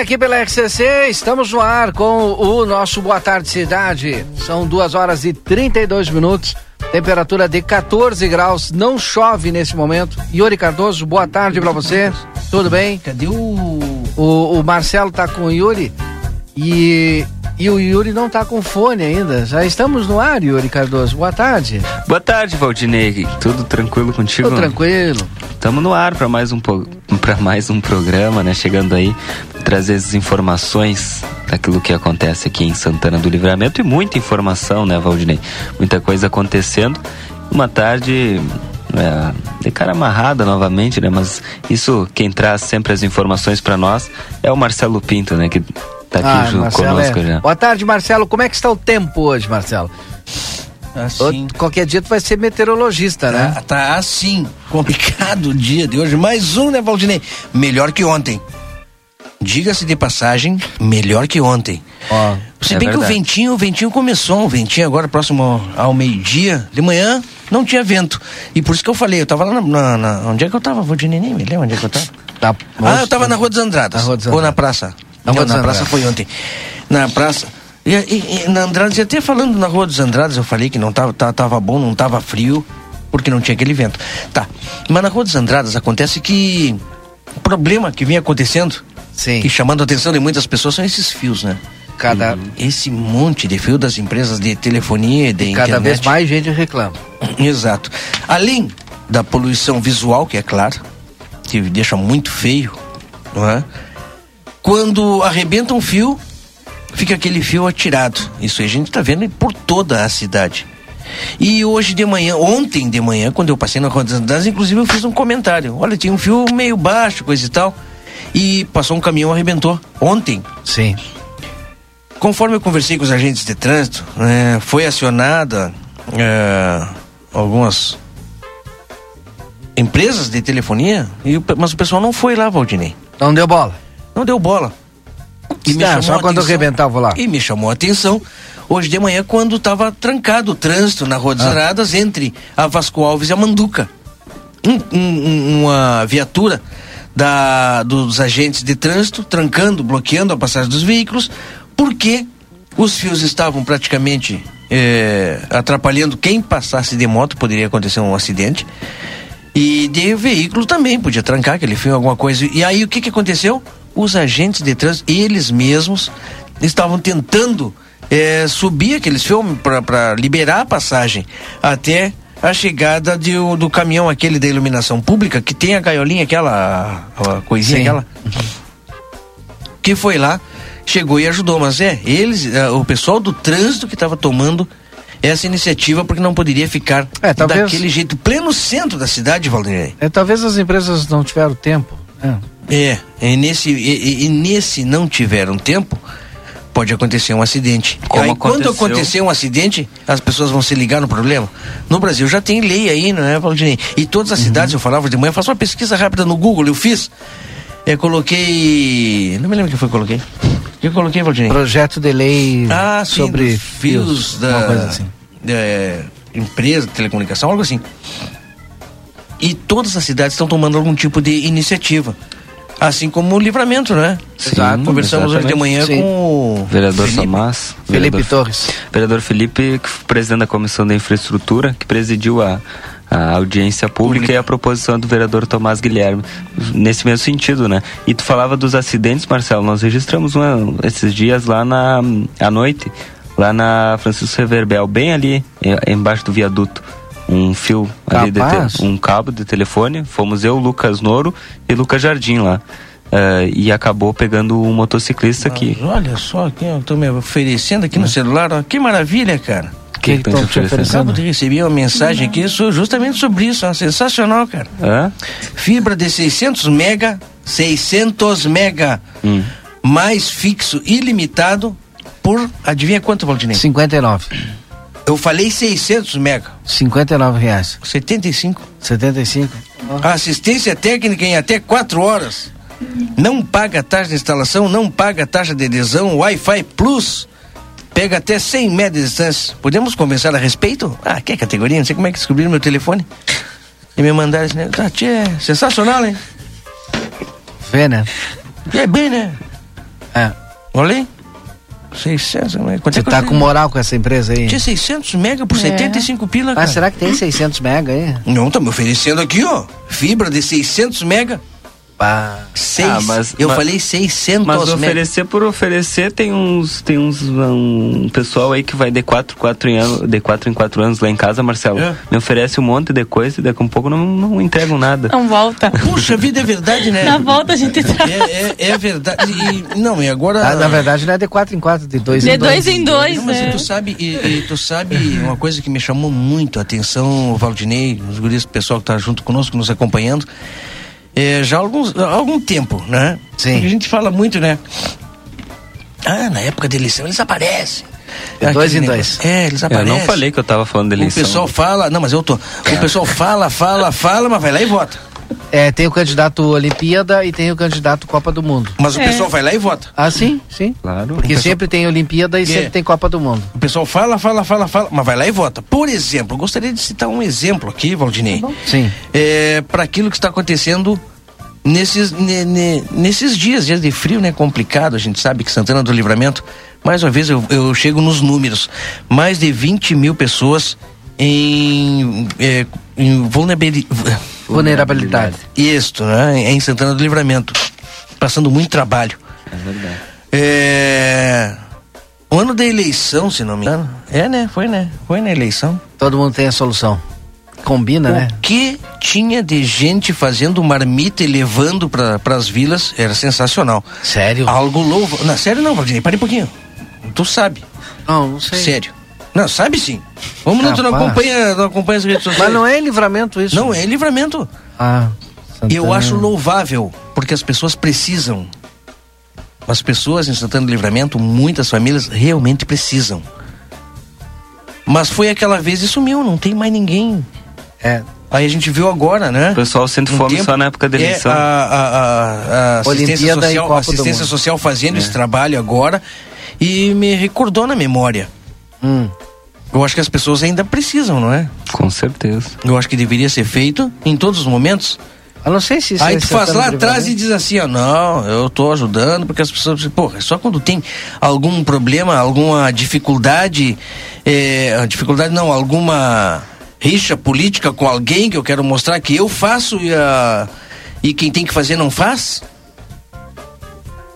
aqui pela RCC, estamos no ar com o nosso Boa Tarde Cidade. São duas horas e 32 minutos, temperatura de 14 graus, não chove nesse momento. Yuri Cardoso, boa tarde para você. Tudo bem? Cadê o. O, o Marcelo tá com o Yuri e e o Yuri não está com fone ainda. Já estamos no ar, Yuri Cardoso. Boa tarde. Boa tarde, Valdinei. Tudo tranquilo contigo? Tudo tranquilo. Estamos no ar para mais um para mais um programa, né? Chegando aí trazer as informações daquilo que acontece aqui em Santana do Livramento e muita informação, né, Valdinei? Muita coisa acontecendo. Uma tarde é, de cara amarrada novamente, né? Mas isso quem traz sempre as informações para nós é o Marcelo Pinto, né? Que tá aqui ah, junto Marcelo, conosco é. já. Boa tarde, Marcelo. Como é que está o tempo hoje, Marcelo? Assim. Qualquer dia tu vai ser meteorologista, né? Tá, tá assim, complicado o dia de hoje. Mais um, né, Valdinei? Melhor que ontem. Diga-se de passagem, melhor que ontem. Oh, Se é bem verdade. que o ventinho, o ventinho começou, o ventinho agora próximo ao meio-dia, de manhã, não tinha vento. E por isso que eu falei, eu tava lá na. na, na onde é que eu tava? Valdinei, nem me lembro onde é que eu tava. Tá, ah, eu tava na Rua dos Andradas. Rua dos Andradas. Ou na praça. Na, Não, na praça foi ontem. Na praça. E, e, e na Andradas, e até falando na Rua dos Andradas, eu falei que não tava, tava, tava bom, não tava frio, porque não tinha aquele vento. Tá. Mas na Rua dos Andradas acontece que o problema que vem acontecendo, Sim. e chamando a atenção de muitas pessoas, são esses fios, né? Cada... Esse monte de fio das empresas de telefonia e de e internet. Cada vez mais gente reclama. Exato. Além da poluição visual, que é claro, que deixa muito feio, não é? Quando arrebenta um fio, fica aquele fio atirado. Isso aí a gente está vendo por toda a cidade. E hoje de manhã, ontem de manhã, quando eu passei na Rua das Andradas, inclusive eu fiz um comentário. Olha, tinha um fio meio baixo, coisa e tal. E passou um caminhão, arrebentou. Ontem. Sim. Conforme eu conversei com os agentes de trânsito, né, foi acionada é, algumas empresas de telefonia, mas o pessoal não foi lá, Valdinei. Não deu bola. Não deu bola. E me ah, só quando eu arrebentava lá. E me chamou a atenção hoje de manhã quando estava trancado o trânsito na Rua das ah. Aradas entre a Vasco Alves e a Manduca. Um, um, uma viatura da, dos agentes de trânsito trancando, bloqueando a passagem dos veículos, porque os fios estavam praticamente é, atrapalhando quem passasse de moto, poderia acontecer um acidente. E de veículo também, podia trancar aquele fio, alguma coisa. E aí o que, que aconteceu? Os agentes de trânsito, eles mesmos, estavam tentando é, subir aqueles filmes para liberar a passagem até a chegada de, do caminhão aquele da iluminação pública, que tem a gaiolinha, aquela a coisinha Sim. aquela. Que foi lá, chegou e ajudou. Mas é, eles, é, o pessoal do trânsito que estava tomando essa iniciativa porque não poderia ficar é, talvez, daquele jeito, pleno centro da cidade, Valdir. É, talvez as empresas não tiveram tempo. É. É, e nesse, e, e nesse não tiveram tempo, pode acontecer um acidente. Como aí, aconteceu... quando acontecer um acidente, as pessoas vão se ligar no problema. No Brasil já tem lei aí, não é, Valdinei? E todas as uhum. cidades, eu falava de manhã, faço uma pesquisa rápida no Google, eu fiz. Eu coloquei. Não me lembro o que foi que eu coloquei. O que eu coloquei, Valdinei? Projeto de lei ah, sobre sim, fios, fios da. Assim. É, empresa de telecomunicação, algo assim. E todas as cidades estão tomando algum tipo de iniciativa. Assim como o livramento, né? Exato. Conversamos hoje de manhã Sim. com o vereador Felipe, Tomás. Felipe vereador, Torres. Vereador Felipe, presidente da Comissão da Infraestrutura, que presidiu a, a audiência pública, pública, e a proposição do vereador Tomás Guilherme, nesse mesmo sentido, né? E tu falava dos acidentes, Marcelo, nós registramos uma, esses dias lá na à noite, lá na Francisco Reverbel, bem ali, embaixo do viaduto um fio ali, de te, um cabo de telefone. Fomos eu, Lucas Noro e Lucas Jardim lá. Uh, e acabou pegando um motociclista Mas aqui. Olha só, quem eu tô me oferecendo aqui no celular, ó, que maravilha, cara. Que, que, que estão te oferecendo? Acabo de receber uma mensagem aqui justamente sobre isso, ó, sensacional, cara. É? Fibra de 600 mega, 600 mega, hum. mais fixo ilimitado por, adivinha quanto, Valdinei? 59. Eu falei 600 mega. 59 reais. 75. 75. Assistência técnica em até 4 horas. Não paga taxa de instalação, não paga taxa de adesão, Wi-Fi Plus. Pega até 100 metros de distância. Podemos conversar a respeito? Ah, que categoria? Não sei como é que descobriram meu telefone. E me mandaram esse negócio. Ah, tia, sensacional, hein? Vê, né? É bem, né? É. Olha aí. 600, mas quanto Você é tá com moral com essa empresa aí? Tinha 600 mega por É. 75 pila, cara. Ah, será que tem 600 mega aí? Não, tá me oferecendo aqui, ó. Fibra de 600 mega. Pá. Seis. Ah, mas- eu mas- falei 600 Mas oferecer por oferecer, tem uns, tem uns um pessoal aí que vai de 4, 4 em ano, de 4 em 4 anos lá em casa, Marcelo. É. Me oferece um monte de coisa e daqui a um pouco não, não entregam nada. Não volta. Puxa vida, é verdade, né? Na volta a gente traz. É, é, é verdade. E, não, e agora. Ah, na verdade não é de 4 em 4, de 2 De em 2. dois em dois, Não, mas né? tu sabe, e, e tu sabe uma coisa que me chamou muito a atenção, o Valdinei, os guris, o pessoal que tá junto conosco, nos acompanhando, é, já há, alguns, há algum tempo, né? Sim. Porque a gente fala muito, né? Ah, na época da eleição eles aparecem. De dois Aquele em negócio. dois. É, eles Eu aparecem. não falei que eu tava falando de O eleição. pessoal fala, não, mas eu tô. O pessoal fala, fala, fala, mas vai lá e vota. É, tem o candidato Olimpíada e tem o candidato Copa do Mundo. Mas o É. pessoal vai lá e vota. Ah, sim, sim. Claro. Porque pessoal- sempre tem Olimpíada e sempre É. tem Copa do Mundo. O pessoal fala, fala, fala, fala, mas vai lá e vota. Por exemplo, eu gostaria de citar um exemplo aqui, Valdinei. Sim. é, para aquilo que está acontecendo nesses, ne- ne- nesses dias, dias de frio, né? Complicado. A gente sabe que Santana do Livramento, mais uma vez eu, eu chego nos números: mais de 20 mil pessoas em, é, em vulnerabili- Vulnerabilidade. Isto, né? Em Santana do Livramento. Passando muito trabalho. É verdade. É. O ano da eleição, se não me engano. É, né? Foi, né? Foi na eleição. Todo mundo tem a solução. Combina, né? O que tinha de gente fazendo marmita e levando para as vilas era sensacional. Sério? Algo louvo. Não, sério não, Valdinei, para um pouquinho. Tu sabe. Não, não sei. Sério. Não, sabe sim. Vamos lá, tu não acompanha, não acompanha as redes sociais. Mas não é livramento isso? Não, é livramento. Ah, E eu Santana. acho louvável, porque as pessoas precisam. As pessoas em Santana do Livramento, muitas famílias realmente precisam. Mas foi aquela vez e sumiu, não tem mais ninguém. É. Aí a gente viu agora, né? O pessoal sente Um fome tempo- só na época da é, eleição. a, a- a- a assistência social, assistência social fazendo É. esse trabalho agora e me recordou na memória. Hum. Eu acho que as pessoas ainda precisam, não é? Com certeza. Eu acho que deveria ser feito em todos os momentos. Eu não sei se isso Aí é tu faz lá atrás e diz assim, ó, não, eu tô ajudando, porque as pessoas dizem, porra, é só quando tem algum problema, alguma dificuldade, é, dificuldade não, alguma rixa política com alguém que eu quero mostrar que eu faço e, a, e quem tem que fazer não faz.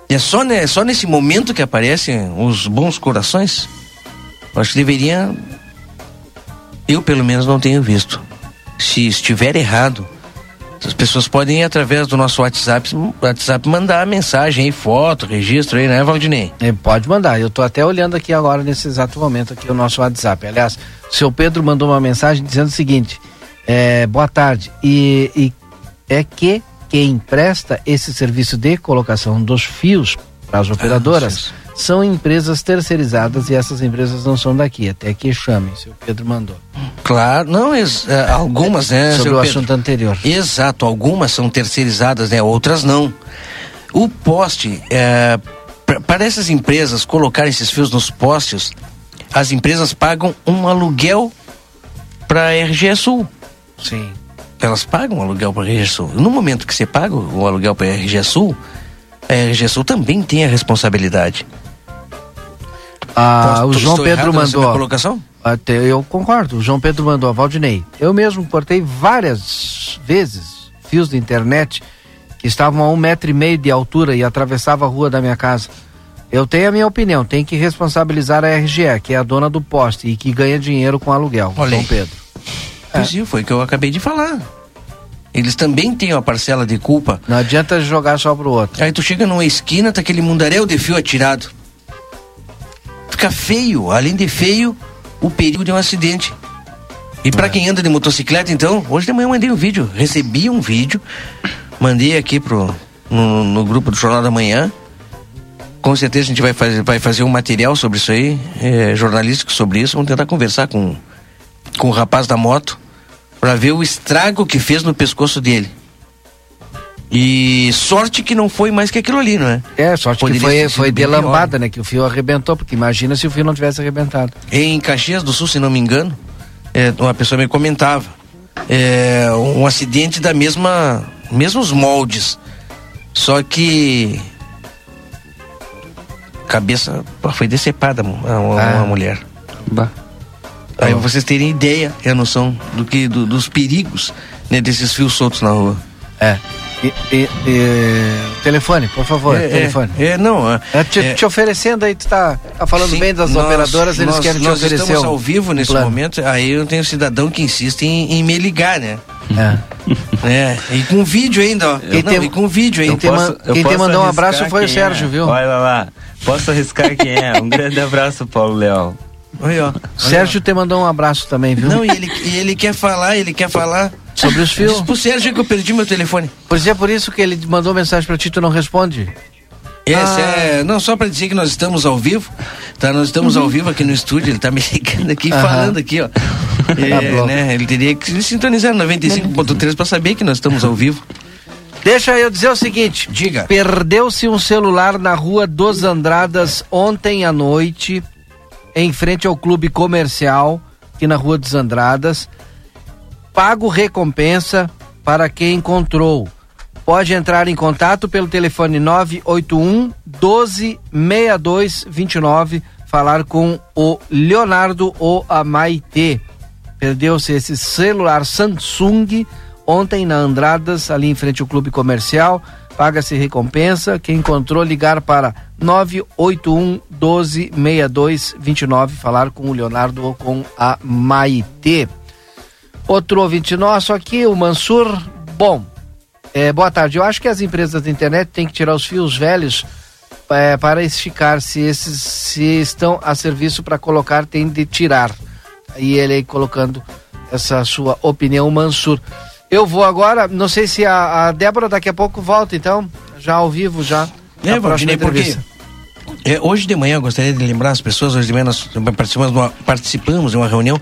É só, né, só nesse momento que aparecem os bons corações. Eu acho que deveria. Eu, pelo menos, não tenho visto. Se estiver errado, as pessoas podem ir através do nosso WhatsApp, WhatsApp mandar mensagem aí, foto, registro aí, né, Valdinei? É, pode mandar. Eu tô até olhando aqui agora, nesse exato momento, aqui o nosso WhatsApp. Aliás, o seu Pedro mandou uma mensagem dizendo o seguinte: é, boa tarde. E, e é que quem presta esse serviço de colocação dos fios para as operadoras são empresas terceirizadas e essas empresas não são daqui. Até que chamem. Seu Pedro mandou. Claro, não, ex- é, algumas, né, Sobre o Pedro? assunto anterior. Exato, algumas são terceirizadas, né? Outras não. O poste, é, para essas empresas colocarem esses fios nos postes, as empresas pagam um aluguel para a RGE Sul. Sim. Elas pagam um aluguel para a RGE Sul. No momento que você paga o aluguel para a RGE Sul, a RGE Sul também tem a responsabilidade. Ah, Posso- o João Pedro mandou. colocação? Até eu concordo. O João Pedro mandou, Valdinei. Eu mesmo cortei várias vezes fios de internet que estavam a um metro e meio de altura e atravessava a rua da minha casa. Eu tenho a minha opinião, tem que responsabilizar a RGE, que é a dona do poste e que ganha dinheiro com aluguel. Olha João aí. Pedro. É, foi o que eu acabei de falar. Eles também têm uma parcela de culpa. Não adianta jogar só pro outro. Aí tu chega numa esquina, tá aquele mundaréu de fio atirado. Fica feio, além de feio, o perigo de um acidente. E pra quem anda de motocicleta, então, hoje de manhã eu mandei um vídeo. Recebi um vídeo, mandei aqui pro, no, no grupo do Jornal da Manhã. Com certeza a gente vai fazer, vai fazer um material sobre isso aí, é, jornalístico sobre isso. Vamos tentar conversar com, com o rapaz da moto para ver o estrago que fez no pescoço dele. E sorte que não foi mais que aquilo ali, não é? É, sorte Poderia que foi, foi bem de lambada, né? Que o fio arrebentou, porque imagina se o fio não tivesse arrebentado. Em Caxias do Sul, se não me engano, é, uma pessoa me comentava é, um acidente da mesma mesmos moldes, só que cabeça pô, foi decepada a, a, Ah. mulher. Bah. Aí vocês terem ideia e a noção do que, do- dos perigos né, desses fios soltos na rua. É. E, e- e- telefone, por favor, é, telefone. É, é, não. é- É, te, é- te oferecendo aí, tu tá, tá falando Sim, bem das nós- operadoras, eles nós- querem te nós oferecer. estamos um- ao vivo um nesse plano. momento, aí eu tenho cidadão que insiste em, em me ligar, né? É. É, e com vídeo ainda, ó. Quem Não, tem- e com vídeo quem ainda. tem man- eu quem te posso mandou um abraço foi o quem Sérgio, é. viu? Olha lá. Posso arriscar quem é. Um grande abraço, Paulo Leal. Olha, ó. Sérgio te mandou um abraço também, viu? Não, e ele, e ele quer falar, ele quer falar. Sobre os Diz fios. pro Sérgio que eu perdi meu telefone. Pois é, por isso que ele mandou mensagem pra ti, tu não responde. Esse Ah. é, não, só pra dizer que nós estamos ao vivo, tá? Nós estamos ao vivo aqui no estúdio, ele tá me ligando aqui, Aham. falando aqui, ó. É, bom. né, ele teria que sintonizar no 95.3 pra saber que nós estamos ao vivo. Deixa eu dizer o seguinte. Diga. Perdeu-se um celular na rua dos Andradas ontem à noite, em frente ao clube comercial, aqui na rua dos Andradas. Pago recompensa para quem encontrou. Pode entrar em contato pelo telefone 981 12 62 29, falar com o Leonardo ou a Maitê. Perdeu-se esse celular Samsung ontem na Andradas, ali em frente ao clube comercial. Paga-se recompensa. Quem encontrou, ligar para 981 12 62 29, falar com o Leonardo ou com a Maitê. Outro ouvinte nosso aqui, o Mansur. Bom, é, boa tarde. Eu acho que as empresas da internet têm que tirar os fios velhos é, para esticar. Se esses se estão a serviço para colocar, tem de tirar. E ele aí colocando essa sua opinião, Mansur. Eu vou agora, não sei se a, a Débora daqui a pouco volta, então, já ao vivo, já. É, Valdinei, porque é, hoje de manhã eu gostaria de lembrar as pessoas, hoje de manhã nós participamos de uma, participamos de uma reunião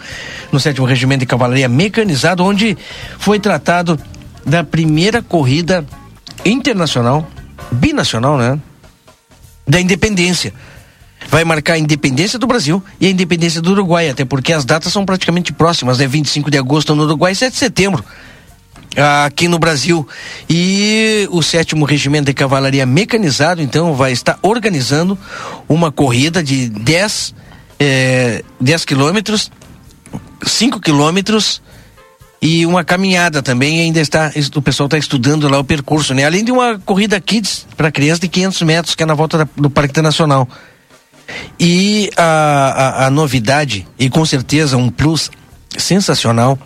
no 7 Regimento de Cavalaria Mecanizado, onde foi tratado da primeira corrida internacional, binacional, né? Da independência. Vai marcar a independência do Brasil e a independência do Uruguai, até porque as datas são praticamente próximas, né? 25 de agosto no Uruguai e 7 de setembro aqui no Brasil. E o sétimo regimento de cavalaria mecanizado, então, vai estar organizando uma corrida de 10, eh, 10 quilômetros, 5 quilômetros e uma caminhada também. Ainda está, o pessoal está estudando lá o percurso, né? Além de uma corrida kids para criança de 500 metros, que é na volta da- do Parque Internacional. E a, a, a novidade, e com certeza um plus sensacional,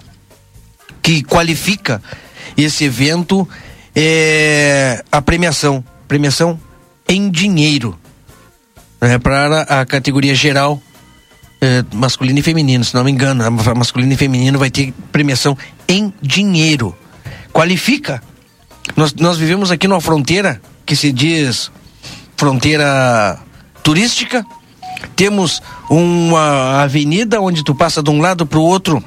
que qualifica esse evento é a premiação. Premiação em dinheiro. Né, para a categoria geral é, masculino e feminino, se não me engano. A ma- masculino e feminino vai ter premiação em dinheiro. Qualifica. Nós, nós vivemos aqui numa fronteira que se diz fronteira turística. Temos uma avenida onde tu passa de um lado para o outro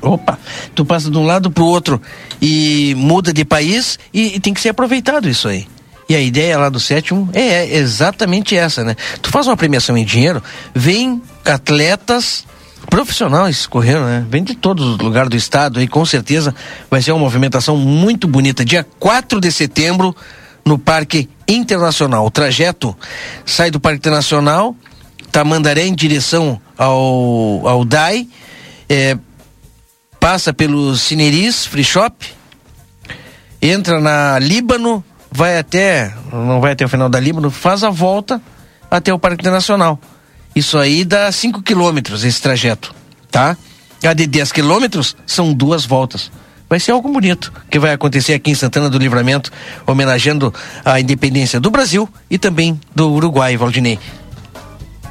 Opa, tu passa de um lado pro outro e muda de país e, e tem que ser aproveitado isso aí. E a ideia lá do sétimo é, é exatamente essa, né? Tu faz uma premiação em dinheiro, vem atletas profissionais correndo, né? Vem de todos os lugares do estado aí, com certeza vai ser uma movimentação muito bonita. Dia 4 de setembro, no Parque Internacional. O trajeto sai do Parque Internacional, Tamandaré em direção ao, ao DAI, é, passa pelo Cineris Free Shop, entra na Líbano, vai até, não vai até o final da Líbano, faz a volta até o Parque Internacional. Isso aí dá 5 quilômetros esse trajeto, tá? A de 10 quilômetros são duas voltas. Vai ser algo bonito que vai acontecer aqui em Santana do Livramento, homenageando a independência do Brasil e também do Uruguai, Valdinei.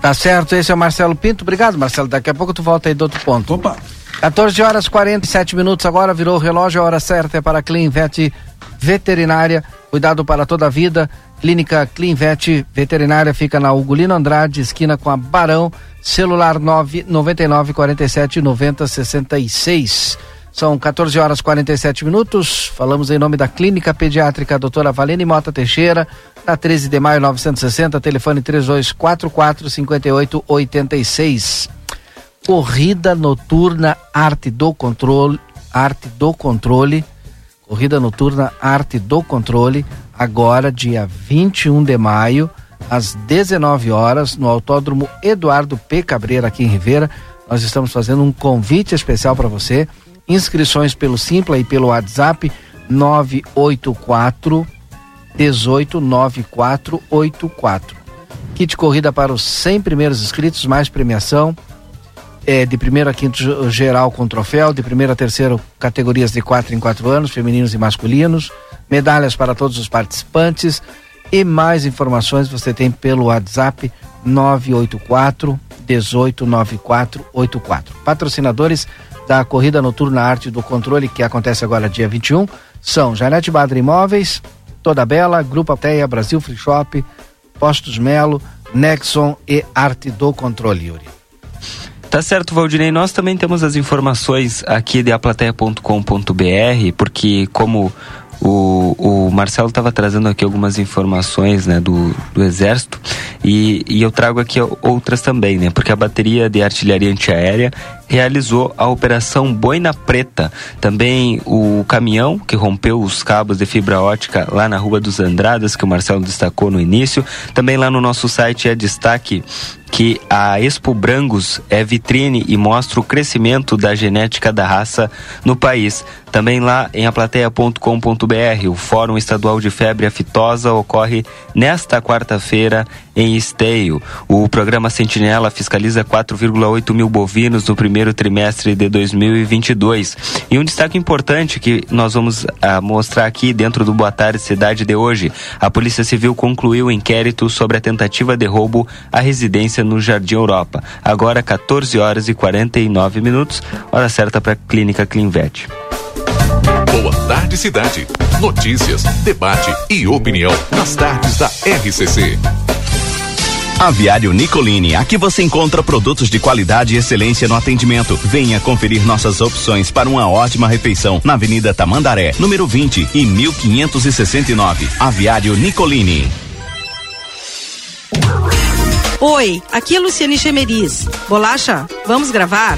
Tá certo, esse é o Marcelo Pinto. Obrigado, Marcelo. Daqui a pouco tu volta aí do outro ponto. Opa! 14 horas 47 minutos agora, virou o relógio, a hora certa é para a Clean Vet Veterinária, cuidado para toda a vida. Clínica Clean Vet Veterinária fica na Ugolino Andrade, esquina com a Barão, celular 9 99 47 90 66. São 14 horas 47 minutos. Falamos em nome da Clínica Pediátrica Doutora Valene Mota Teixeira, na 13 de maio 960, telefone 3244 5886. Corrida noturna Arte do Controle, Arte do Controle. Corrida noturna Arte do Controle, agora dia 21 de maio, às 19 horas, no Autódromo Eduardo P. Cabreira, aqui em Ribeira. Nós estamos fazendo um convite especial para você. Inscrições pelo Simpla e pelo WhatsApp 984 189484. Kit corrida para os 100 primeiros inscritos, mais premiação. É, de primeiro a quinto geral com troféu, de primeiro a terceiro categorias de quatro em quatro anos, femininos e masculinos, medalhas para todos os participantes e mais informações você tem pelo WhatsApp 984 189484. Patrocinadores da Corrida Noturna Arte do Controle, que acontece agora dia 21, são Janete Badra Imóveis, Toda Bela, Grupo Alteia, Brasil Free Shop, Postos Melo, Nexon e Arte do Controle, Yuri. Tá certo, Valdinei. Nós também temos as informações aqui de aplateia.com.br, porque como o, o Marcelo estava trazendo aqui algumas informações né, do, do Exército e, e eu trago aqui outras também, né? Porque a bateria de artilharia antiaérea realizou a operação Boina Preta. Também o caminhão que rompeu os cabos de fibra ótica lá na Rua dos Andradas, que o Marcelo destacou no início. Também lá no nosso site é destaque que a Expo Brangos é vitrine e mostra o crescimento da genética da raça no país. Também lá em aplateia.com.br, o Fórum Estadual de Febre Aftosa ocorre nesta quarta-feira em Esteio. O programa Sentinela fiscaliza 4,8 mil bovinos no primeiro trimestre de 2022. E um destaque importante que nós vamos ah, mostrar aqui dentro do Boa Tarde Cidade de hoje: a Polícia Civil concluiu o inquérito sobre a tentativa de roubo à residência no Jardim Europa. Agora 14 horas e 49 minutos, hora certa para a Clínica Clinvet. Boa tarde, cidade. Notícias, debate e opinião nas tardes da RCC. Aviário Nicolini, aqui você encontra produtos de qualidade e excelência no atendimento. Venha conferir nossas opções para uma ótima refeição na Avenida Tamandaré, número 20 e 1569. Aviário Nicolini. Oi, aqui é Luciane Chemeris. Bolacha, vamos gravar?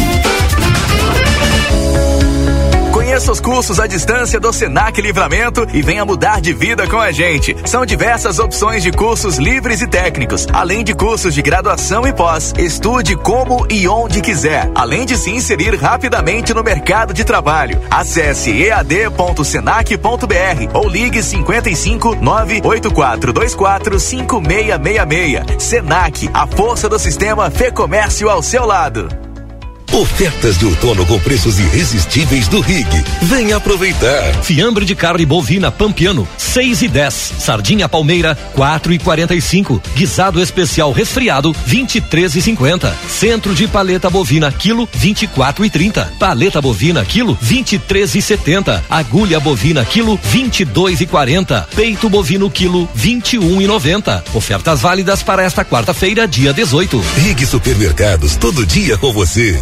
Conheça os cursos à distância do Senac Livramento e venha mudar de vida com a gente. São diversas opções de cursos livres e técnicos, além de cursos de graduação e pós. Estude como e onde quiser, além de se inserir rapidamente no mercado de trabalho. Acesse ead.senac.br ou ligue 55 98424 5666. Senac, a força do sistema Fê Comércio ao seu lado. Ofertas de outono com preços irresistíveis do Rig. Venha aproveitar. Fiambre de carne bovina Pampiano, 6 e 10. Sardinha palmeira, 4 e 45. Guisado especial resfriado, 23 e 50. Centro de paleta bovina quilo, 24 e 30. Paleta bovina quilo, 23 e 70. Agulha bovina quilo, 22 e 40. Peito bovino quilo, 21 e 90. Ofertas válidas para esta quarta-feira, dia 18. Rig Supermercados, todo dia com você.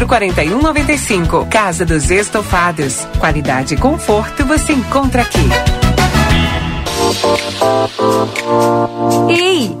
4195. Casa dos Estofados. Qualidade e conforto você encontra aqui. Ei!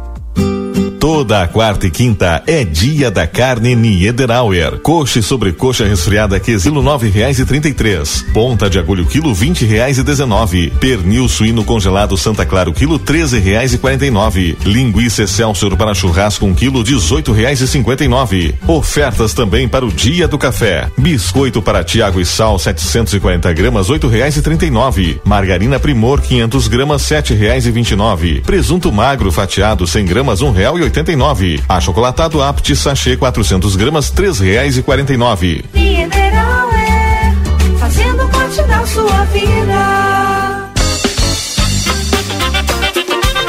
Toda a quarta e quinta é dia da carne Niederauer. Coxa e sobrecoxa resfriada quilo nove reais e trinta e três. Ponta de agulho quilo vinte reais e dezenove. Pernil suíno congelado Santa Clara quilo treze reais e quarenta e nove. Linguiça Excelsior para churrasco um quilo dezoito reais e cinquenta e nove. Ofertas também para o dia do café. Biscoito para Tiago e Sal 740 gramas oito reais e trinta e nove. Margarina Primor 500 gramas sete reais e vinte e nove. Presunto magro fatiado 100 gramas um real e 89. Achocolatado Apti sachê 400 gramas três reais e quarenta e nove. Mineral é fazendo parte da sua vida.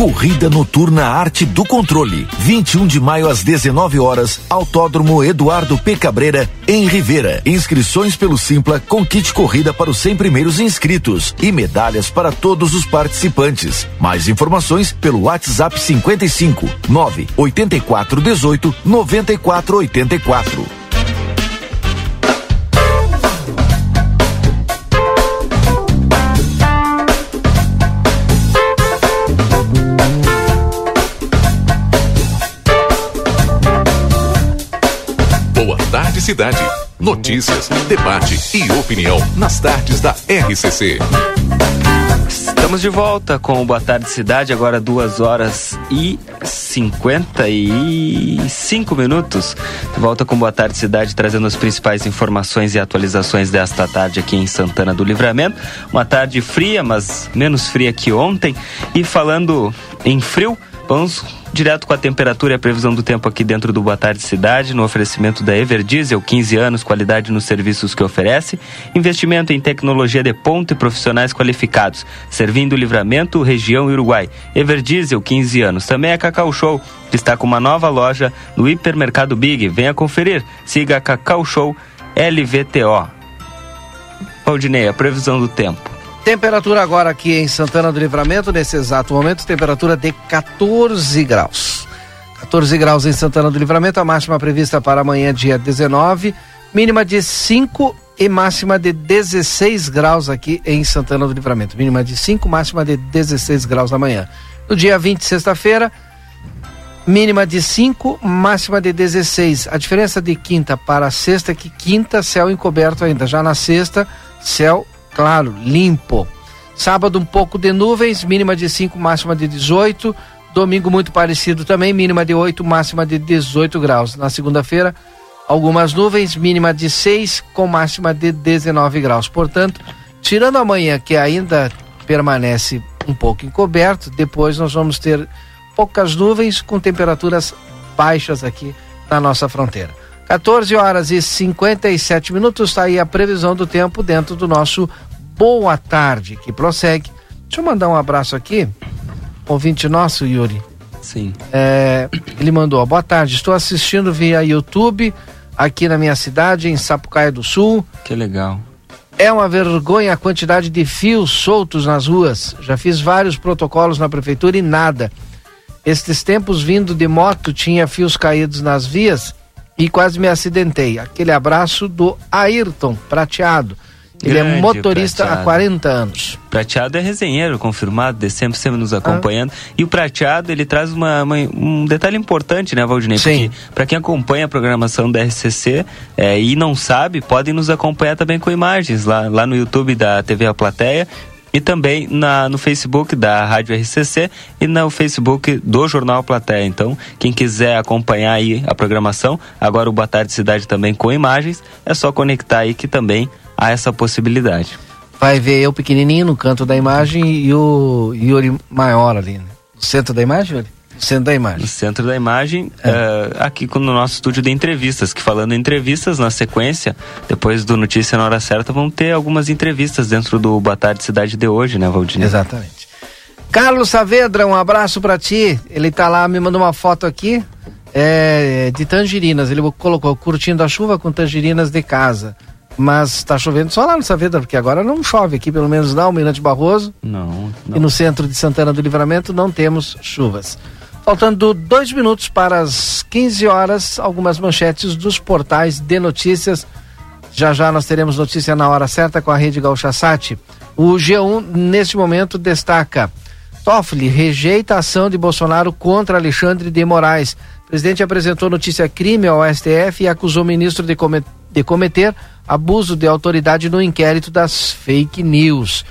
Corrida Noturna Arte do Controle. 21 de maio às 19 horas, Autódromo Eduardo P. Cabreira, em Rivera. Inscrições pelo Simpla com kit corrida para os 100 primeiros inscritos e medalhas para todos os participantes. Mais informações pelo WhatsApp 55 9 84 18 94 84. Cidade. Notícias, debate e opinião nas tardes da RCC. Estamos de volta com o Boa Tarde Cidade, agora duas horas e 55 minutos. De volta com Boa Tarde Cidade, trazendo as principais informações e atualizações desta tarde aqui em Santana do Livramento. Uma tarde fria, mas menos fria que ontem. E falando em frio, vamos direto com a temperatura e a previsão do tempo aqui dentro do Boa Tarde Cidade, no oferecimento da Everdiesel, 15 anos, qualidade nos serviços que oferece, investimento em tecnologia de ponta e profissionais qualificados, servindo o Livramento, região Uruguai. Everdiesel, 15 anos. Também a Cacau Show, que está com uma nova loja no Hipermercado Big. Venha conferir. Siga a Cacau Show LVTO. Valdinei, a previsão do tempo. Temperatura agora aqui em Santana do Livramento, nesse exato momento, temperatura de 14 graus. 14 graus em Santana do Livramento, a máxima prevista para amanhã, dia 19, mínima de 5 e máxima de 16 graus aqui em Santana do Livramento. Mínima de 5, máxima de 16 graus amanhã. No dia 20, sexta-feira, mínima de 5, máxima de 16. A diferença de quinta para sexta é que quinta, céu encoberto ainda. Já na sexta, céu claro, limpo. Sábado um pouco de nuvens, mínima de 5, máxima de 18. Domingo muito parecido também, mínima de 8, máxima de 18 graus. Na segunda-feira, algumas nuvens, mínima de 6 com máxima de 19 graus. Portanto, tirando amanhã que ainda permanece um pouco encoberto, depois nós vamos ter poucas nuvens com temperaturas baixas aqui na nossa fronteira. 14 horas e 57 minutos, está aí a previsão do tempo dentro do nosso Boa Tarde, que prossegue. Deixa eu mandar um abraço aqui, ouvinte nosso, Yuri. Sim. É, ele mandou: boa tarde, estou assistindo via YouTube aqui na minha cidade, em Sapucaia do Sul. Que legal. É uma vergonha a quantidade de fios soltos nas ruas. Já fiz vários protocolos na prefeitura e nada. Estes tempos vindo de moto tinha fios caídos nas vias e quase me acidentei. Aquele abraço do Ayrton Prateado. Ele é Grande motorista há Prateado. 40 anos. Prateado é resenheiro, confirmado, de sempre, sempre nos acompanhando. E o Prateado, ele traz uma, uma- um detalhe importante, né, Valdinei? Sim. Porque para quem acompanha a programação da RCC é, e não sabe, podem nos acompanhar também com imagens lá, lá no YouTube da TV A Plateia e também na, no Facebook da Rádio RCC e no Facebook do Jornal A Plateia. Então, quem quiser acompanhar aí a programação, agora o Boa Tarde Cidade também com imagens, é só conectar aí que também há essa possibilidade. Vai ver eu pequenininho no canto da imagem e o Yuri maior ali, né? No centro da imagem, Yuri? No centro da imagem. No centro da imagem, É. eh, aqui com- no nosso estúdio de entrevistas, que falando em entrevistas, na sequência, depois do Notícia na Hora Certa, vão ter algumas entrevistas dentro do Boa Tarde Cidade de hoje, né, Valdinei? Exatamente. Carlos Saavedra, um abraço pra ti. Ele tá lá, me mandou uma foto aqui é, de tangerinas. Ele colocou curtindo a chuva com tangerinas de casa. Mas tá chovendo só lá no Saavedra, porque agora não chove aqui, pelo menos não, Mirante Barroso. Não, não. E no centro de Santana do Livramento não temos chuvas. Faltando dois minutos para as 15 horas, algumas manchetes dos portais de notícias. Já já nós teremos notícia na hora certa com a Rede Gaúcha Sat. O G1, neste momento, destaca: Toffoli rejeita a ação de Bolsonaro contra Alexandre de Moraes. O presidente apresentou notícia crime ao STF e acusou o ministro de, de cometer abuso de autoridade no inquérito das fake news.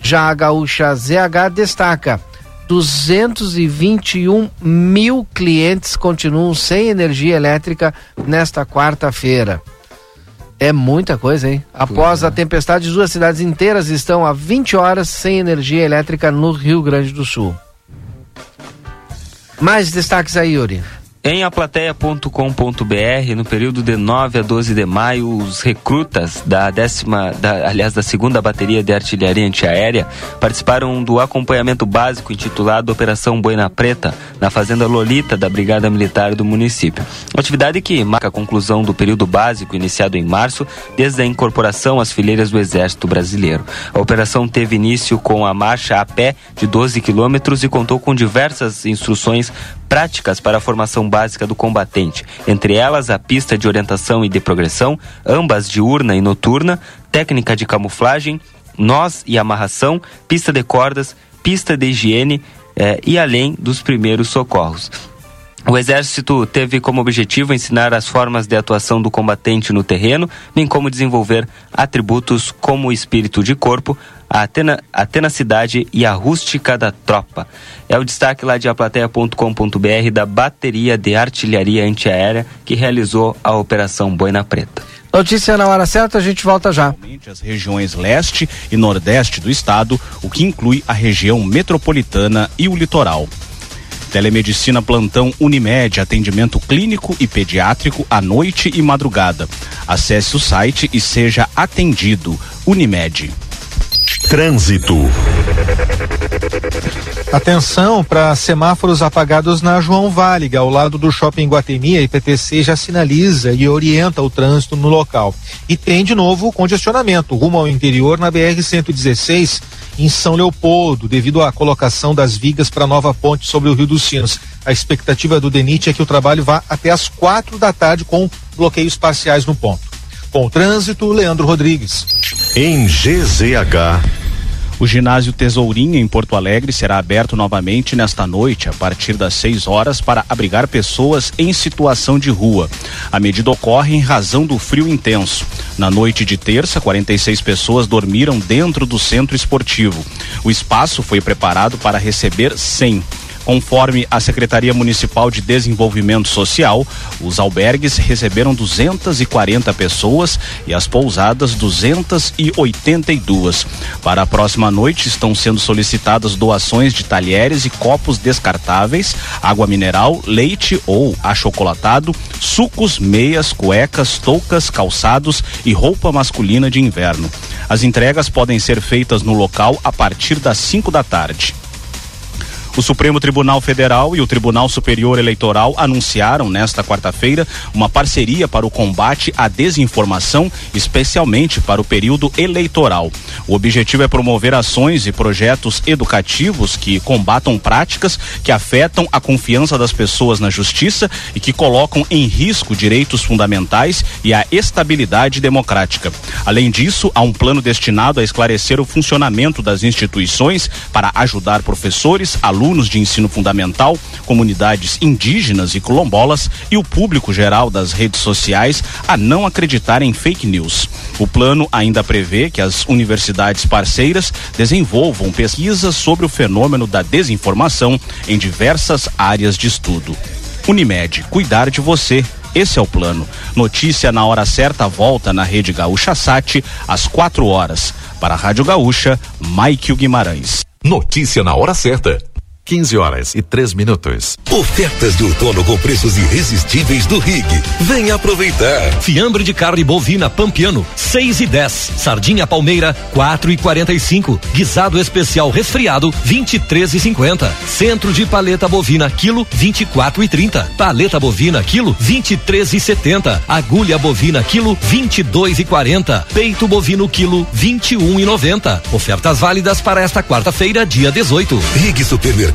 Já a gaúcha ZH destaca: 221 mil clientes continuam sem energia elétrica nesta quarta-feira. É muita coisa, hein? Após a tempestade, duas cidades inteiras estão há 20 horas sem energia elétrica no Rio Grande do Sul. Mais destaques aí, Yuri. Em aplateia.com.br, no período de 9 a 12 de maio, os recrutas da décima, da, aliás, da segunda bateria de artilharia antiaérea participaram do acompanhamento básico intitulado Operação Boina Preta, na Fazenda Lolita da Brigada Militar do município. Atividade que marca a conclusão do período básico iniciado em março, desde a incorporação às fileiras do Exército Brasileiro. A operação teve início com a marcha a pé de 12 quilômetros e contou com diversas instruções práticas para a formação básica do combatente, entre elas a pista de orientação e de progressão, ambas diurna e noturna, técnica de camuflagem, nós e amarração, pista de cordas, pista de higiene eh, e além dos primeiros socorros. O Exército teve como objetivo ensinar as formas de atuação do combatente no terreno, bem como desenvolver atributos como o espírito de corpo, a, tena, a tenacidade e a rústica da tropa. É o destaque lá de aplateia.com.br da bateria de artilharia antiaérea que realizou a Operação Boina Preta. Notícia na hora certa, a gente volta já. as regiões leste e nordeste do estado, o que inclui a região metropolitana e o litoral. Telemedicina plantão Unimed, atendimento clínico e pediátrico à noite e madrugada. Acesse o site e seja atendido. Unimed. Trânsito. Atenção para semáforos apagados na João Váliga, ao lado do Shopping Guatemi, a IPTC já sinaliza e orienta o trânsito no local. E tem de novo congestionamento rumo ao interior na BR-116, em São Leopoldo, devido à colocação das vigas para a nova ponte sobre o Rio dos Sinos. A expectativa do DENIT é que o trabalho vá até às quatro da tarde com bloqueios parciais no ponto. Com o trânsito, Leandro Rodrigues. Em GZH. O ginásio Tesourinha em Porto Alegre será aberto novamente nesta noite, a partir das 6 horas, para abrigar pessoas em situação de rua. A medida ocorre em razão do frio intenso. Na noite de terça, 46 pessoas dormiram dentro do centro esportivo. O espaço foi preparado para receber 100. Conforme a Secretaria Municipal de Desenvolvimento Social, os albergues receberam 240 pessoas e as pousadas 282. Para a próxima noite estão sendo solicitadas doações de talheres e copos descartáveis, água mineral, leite ou achocolatado, sucos, meias, cuecas, toucas, calçados e roupa masculina de inverno. As entregas podem ser feitas no local a partir das 5 da tarde. O Supremo Tribunal Federal e o Tribunal Superior Eleitoral anunciaram nesta quarta-feira uma parceria para o combate à desinformação, especialmente para o período eleitoral. O objetivo é promover ações e projetos educativos que combatam práticas que afetam a confiança das pessoas na justiça e que colocam em risco direitos fundamentais e a estabilidade democrática. Além disso, há um plano destinado a esclarecer o funcionamento das instituições para ajudar professores, alunos de ensino fundamental, comunidades indígenas e quilombolas e o público geral das redes sociais a não acreditar em fake news. O plano ainda prevê que as universidades parceiras desenvolvam pesquisas sobre o fenômeno da desinformação em diversas áreas de estudo. Unimed, cuidar de você. Esse é o plano. Notícia na hora certa volta na Rede Gaúcha Sat às 4 horas. Para a Rádio Gaúcha, Mike Guimarães. Notícia na hora certa. 15 horas e 3 minutos. Ofertas de outono com preços irresistíveis do Rig. Venha aproveitar. Fiambre de carne bovina Pampiano, 6 e 10. Sardinha palmeira, 4 e 45. Guisado especial resfriado, 23 e 50. Centro de paleta bovina quilo, 24 e 30. Paleta bovina quilo, 23 e 70. Agulha bovina quilo, 22 e 40. Peito bovino quilo, 21 e 90. Ofertas válidas para esta quarta-feira, dia 18. Rig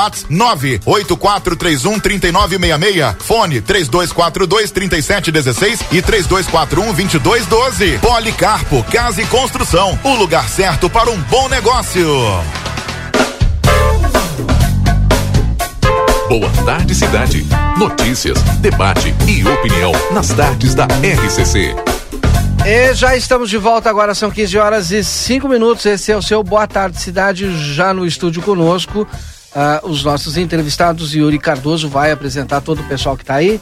WhatsApp 98431 3966. Fone 3242 3716 e 3241 2212. Policarpo Casa e Construção. O lugar certo para um bom negócio. Boa tarde, cidade. Notícias, debate e opinião nas tardes da RCC. E já estamos de volta agora, são 15 horas e 5 minutos. Esse é o seu Boa Tarde Cidade, já no estúdio conosco. Uh, os nossos entrevistados, Yuri Cardoso vai apresentar todo o pessoal que está aí.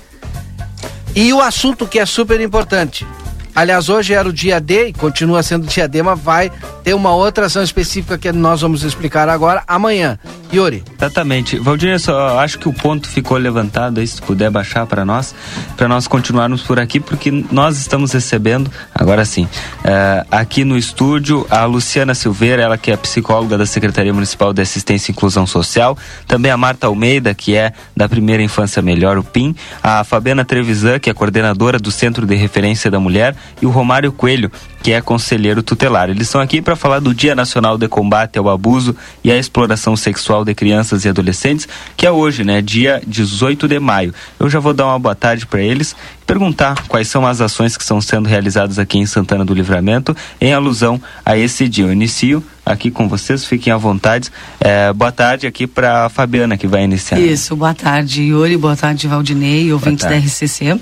E o assunto que é super importante. Aliás, hoje era o dia D e continua sendo dia D, mas vai ter uma outra ação específica que nós vamos explicar agora, amanhã. Yuri. Exatamente. Valdir, só acho que o ponto ficou levantado aí, se puder baixar para nós, para nós continuarmos por aqui, porque nós estamos recebendo, agora sim, é, aqui no estúdio, a Luciana Silveira, ela que é psicóloga da Secretaria Municipal de Assistência e Inclusão Social, também a Marta Almeida, que é da Primeira Infância Melhor, o PIM, a Fabiana Trevisan, que é coordenadora do Centro de Referência da Mulher, e o Romário Coelho, que é conselheiro tutelar. Eles estão aqui para falar do Dia Nacional de Combate ao Abuso e à Exploração Sexual de Crianças e Adolescentes, que é hoje, né, dia 18 de maio. Eu já vou dar uma boa tarde para eles e perguntar quais são as ações que estão sendo realizadas aqui em Santana do Livramento em alusão a esse dia. Eu inicio aqui com vocês, fiquem à vontade. É, boa tarde aqui para Fabiana que vai iniciar. Isso, boa tarde Yuri, boa tarde Valdinei, ouvintes da RCC.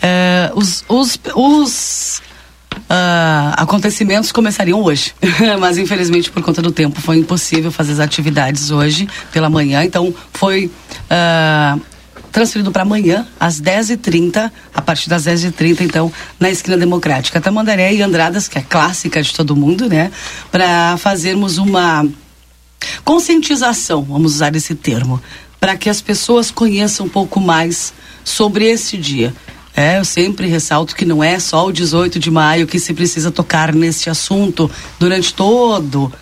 É, os, os, os Uh, acontecimentos começariam hoje, mas infelizmente por conta do tempo foi impossível fazer as atividades hoje pela manhã, então foi uh, transferido para amanhã às 10h30, a partir das 10h30 então na esquina democrática Tamandaré e Andradas, que é clássica de todo mundo, né, para fazermos uma conscientização, vamos usar esse termo, para que as pessoas conheçam um pouco mais sobre esse dia. É, eu sempre ressalto que não é só o 18 de maio que se precisa tocar neste assunto durante todo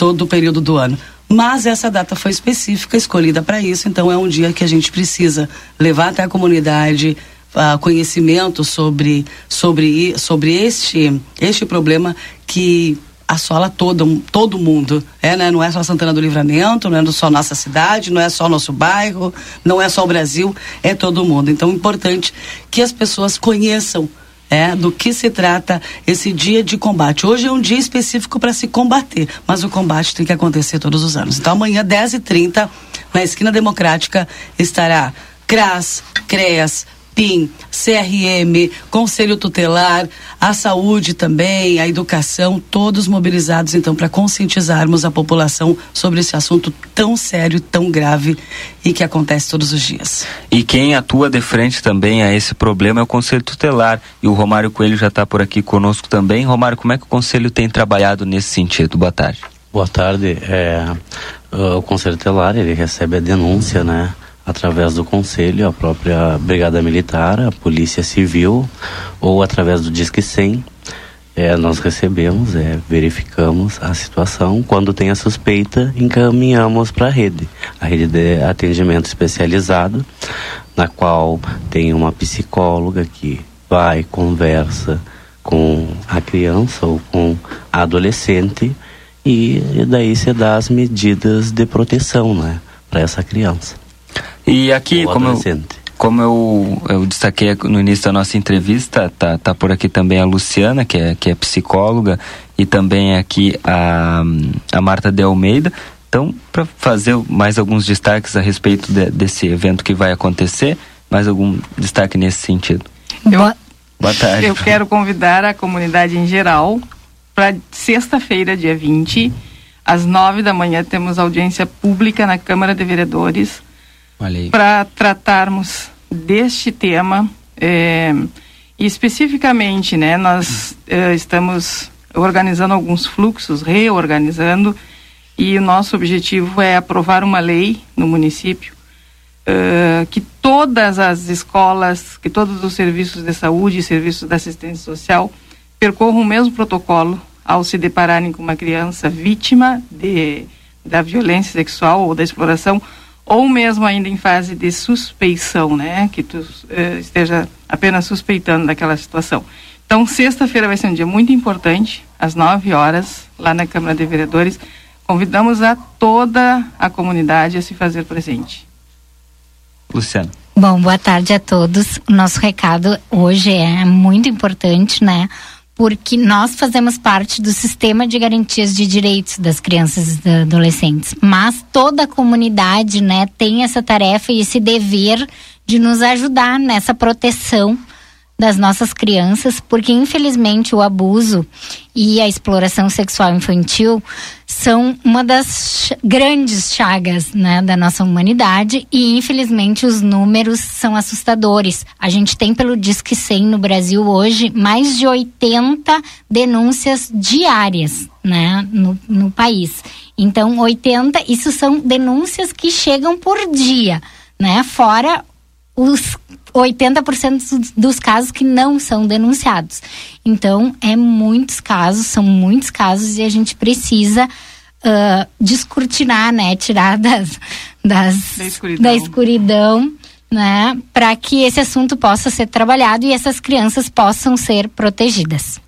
todo o período do ano. Mas essa data foi específica, escolhida para isso, então é um dia que a gente precisa levar até a comunidade uh, conhecimento sobre, sobre, sobre este, este problema que assola todo, todo mundo. É, né? Não é só Santana do Livramento, não é só nossa cidade, não é só nosso bairro, não é só o Brasil, é todo mundo. Então é importante que as pessoas conheçam é, do que se trata esse dia de combate. Hoje é um dia específico para se combater, mas o combate tem que acontecer todos os anos. Então amanhã, 10h30, na esquina democrática, estará CRAS, CREAS, PIN, CRM, Conselho Tutelar, a saúde também, a educação, todos mobilizados então para conscientizarmos a população sobre esse assunto tão sério, tão grave e que acontece todos os dias. E quem atua de frente também a esse problema é o Conselho Tutelar. E o Romário Coelho já está por aqui conosco também. Romário, como é que o Conselho tem trabalhado nesse sentido? Boa tarde. Boa tarde. É, o Conselho Tutelar ele recebe a denúncia, né? Através do conselho, a própria Brigada Militar, a Polícia Civil ou através do Disque 100. É, nós recebemos, é, verificamos a situação. Quando tem a suspeita, encaminhamos para a rede, a rede de atendimento especializado, na qual tem uma psicóloga que vai, conversa com a criança ou com a adolescente e, daí se dá as medidas de proteção né, para essa criança. E aqui, como eu, como eu, eu destaquei no início da nossa entrevista, tá, tá por aqui também a Luciana, que é, que é psicóloga, e também aqui a, a Marta de Almeida. Então, para fazer mais alguns destaques a respeito de, desse evento que vai acontecer, mais algum destaque nesse sentido? Eu, Boa tarde. Eu quero convidar a comunidade em geral para sexta-feira, dia 20, às nove da manhã, temos audiência pública na Câmara de Vereadores para tratarmos deste tema é, especificamente, né, nós é, estamos organizando alguns fluxos, reorganizando e o nosso objetivo é aprovar uma lei no município é, que todas as escolas, que todos os serviços de saúde e serviços de assistência social percorram o mesmo protocolo ao se depararem com uma criança vítima de, da violência sexual ou da exploração ou mesmo ainda em fase de suspeição, né, que tu uh, esteja apenas suspeitando daquela situação. Então, sexta-feira vai ser um dia muito importante, às 9 horas, lá na Câmara de Vereadores. Convidamos a toda a comunidade a se fazer presente. Luciana. Bom, boa tarde a todos. Nosso recado hoje é muito importante, né? Porque nós fazemos parte do sistema de garantias de direitos das crianças e adolescentes. Mas toda a comunidade, né, tem essa tarefa e esse dever de nos ajudar nessa proteção das nossas crianças, porque infelizmente o abuso e a exploração sexual infantil são uma das grandes chagas né, da nossa humanidade e infelizmente os números são assustadores. A gente tem pelo Disque 100 no Brasil hoje mais de 80 denúncias diárias né, no, no país. Então, 80, isso são denúncias que chegam por dia, né? Fora os 80% dos casos que não são denunciados. Então, é muitos casos, são muitos casos e a gente precisa uh, descortinar, né? Tirar das, das da escuridão, da escuridão né? Para que esse assunto possa ser trabalhado e essas crianças possam ser protegidas.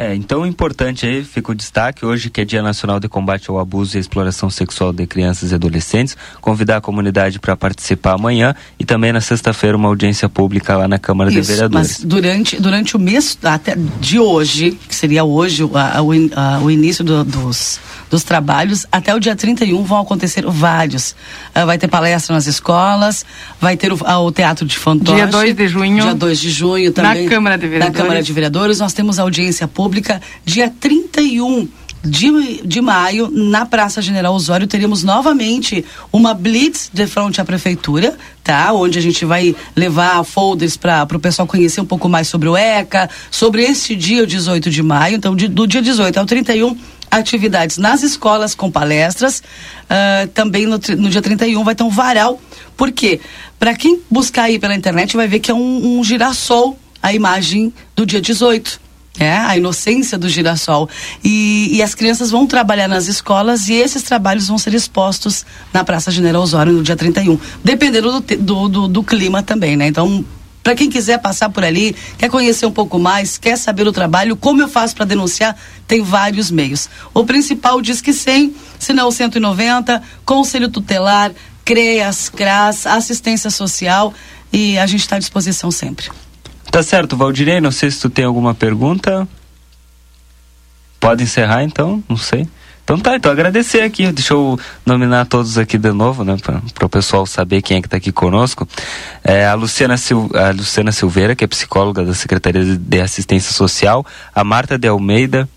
É, então importante aí, fica o destaque hoje que é Dia Nacional de Combate ao Abuso e à Exploração Sexual de Crianças e Adolescentes, convidar a comunidade para participar amanhã e também na sexta-feira uma audiência pública lá na Câmara Isso, de Vereadores. Mas durante, durante o mês até de hoje, que seria hoje a, a, a, o início do, dos, dos trabalhos, até o dia 31 vão acontecer vários. Uh, vai ter palestra nas escolas, vai ter o, o Teatro de Fantoche. Dia 2 de junho. Dia 2 de junho também. Na Câmara de Vereadores. Na Câmara de Vereadores. Nós temos audiência pública Pública, dia 31 de, de maio, na Praça General Osório, teremos novamente uma blitz de frente à prefeitura, tá? Onde a gente vai levar folders para o pessoal conhecer um pouco mais sobre o ECA, sobre este dia, o 18 de maio. Então, de, do dia 18 ao 31, atividades nas escolas com palestras. Uh, também no, no dia 31 vai ter um varal. Por quê? Para quem buscar aí pela internet, vai ver que é um, um girassol a imagem do dia 18 é, a inocência do girassol. E, e, as crianças vão trabalhar nas escolas e esses trabalhos vão ser expostos na Praça General Osório no dia 31, dependendo do, do, do, do clima também, né? Então, Para quem quiser passar por ali, quer conhecer um pouco mais, quer saber o trabalho, como eu faço para denunciar, tem vários meios. O principal diz que 100, se não 190, Conselho Tutelar, CREAS, CRAS, assistência social e a gente está à disposição sempre. Tá certo, Valdirei, não sei se tu tem alguma pergunta. Pode encerrar então, não sei. Então tá, então agradecer aqui, deixa eu nominar todos aqui de novo, né, para o pessoal saber quem é que está aqui conosco. É, a, Luciana Sil, a Luciana Silveira, que é psicóloga da Secretaria de Assistência Social, a Marta de Almeida,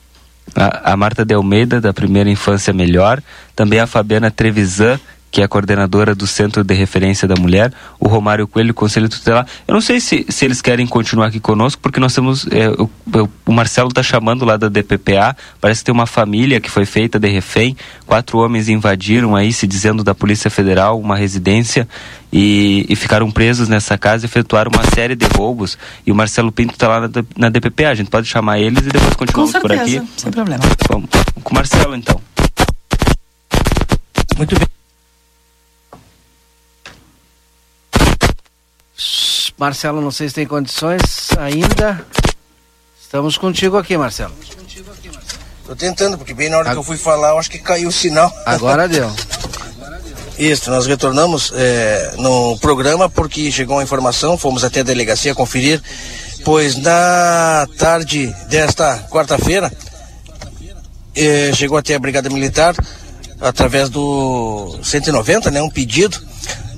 a, a Marta de Almeida, da Primeira Infância Melhor, também a Fabiana Trevisan, que é a coordenadora do Centro de Referência da Mulher, o Romário Coelho, Conselho Tutelar. Eu não sei se, se eles querem continuar aqui conosco, porque nós temos. É, o, o, Marcelo está chamando lá da DPPA, parece que tem uma família que foi feita de refém. Quatro homens invadiram aí, se dizendo da Polícia Federal, uma residência. E, e, ficaram presos nessa casa e efetuaram uma série de roubos. E o Marcelo Pinto está lá na, na, DPPA. A gente pode chamar eles e depois continuamos Com certeza, por aqui. Sem problema. Vamos com o Marcelo, então. Muito bem. Marcelo, não sei se tem condições ainda. Estamos contigo aqui, Marcelo. Tô tentando, porque bem na hora que eu fui falar, eu acho que caiu o sinal. Agora deu. Isso, nós retornamos é, no programa porque chegou uma informação, fomos até a delegacia conferir, pois na tarde desta quarta-feira é, chegou até a Brigada Militar através do 190, né, um pedido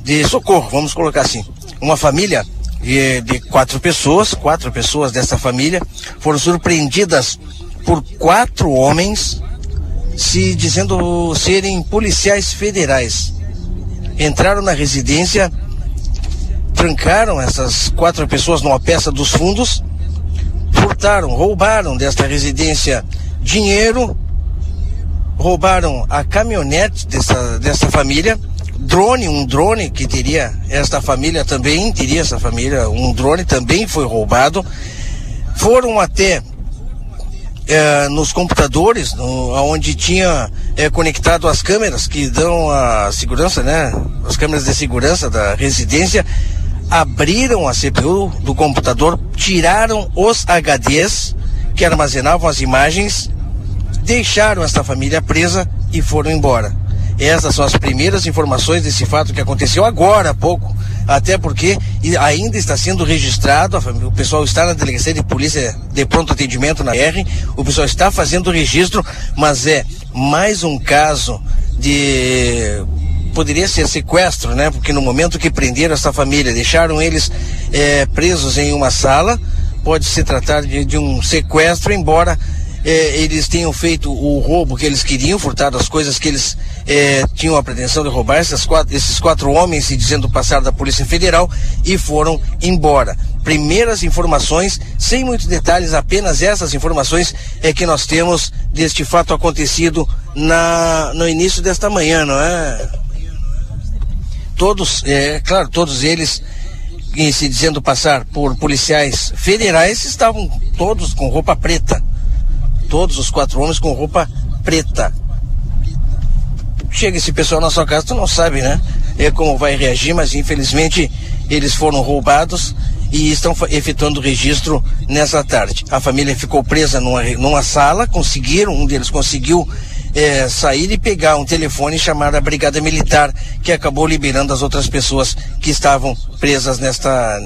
de socorro, vamos colocar assim. Uma família de, de quatro pessoas, quatro pessoas dessa família foram surpreendidas por quatro homens se dizendo serem policiais federais. Entraram na residência, trancaram essas quatro pessoas numa peça dos fundos, furtaram, roubaram desta residência dinheiro, roubaram a caminhonete dessa, dessa família drone, um drone que teria esta família também, teria essa família, um drone também foi roubado. Foram até é, nos computadores, no, onde tinha é, conectado as câmeras que dão a segurança, né? As câmeras de segurança da residência, abriram a CPU do computador, tiraram os HDs que armazenavam as imagens, deixaram esta família presa e foram embora. Essas são as primeiras informações desse fato que aconteceu agora há pouco, até porque ainda está sendo registrado, o pessoal está na delegacia de polícia de pronto atendimento na R, o pessoal está fazendo o registro, mas é mais um caso de poderia ser sequestro, né? Porque no momento que prenderam essa família, deixaram eles é, presos em uma sala, pode se tratar de, de um sequestro, embora é, eles tenham feito o roubo que eles queriam, furtado as coisas que eles é, tinham a pretensão de roubar, esses quatro, esses quatro homens se dizendo passar da Polícia Federal e foram embora. Primeiras informações, sem muitos detalhes, apenas essas informações é que nós temos deste fato acontecido na, no início desta manhã, não é? Todos, é claro, todos eles se dizendo passar por policiais federais estavam todos com roupa preta todos os quatro homens com roupa preta. Chega esse pessoal na sua casa, tu não sabe, né? É como vai reagir, mas infelizmente eles foram roubados e estão efetuando o registro nessa tarde. A família ficou presa numa, numa sala, conseguiram, um deles conseguiu é, sair e pegar um telefone e chamar a Brigada Militar, que acabou liberando as outras pessoas que estavam presas nesta,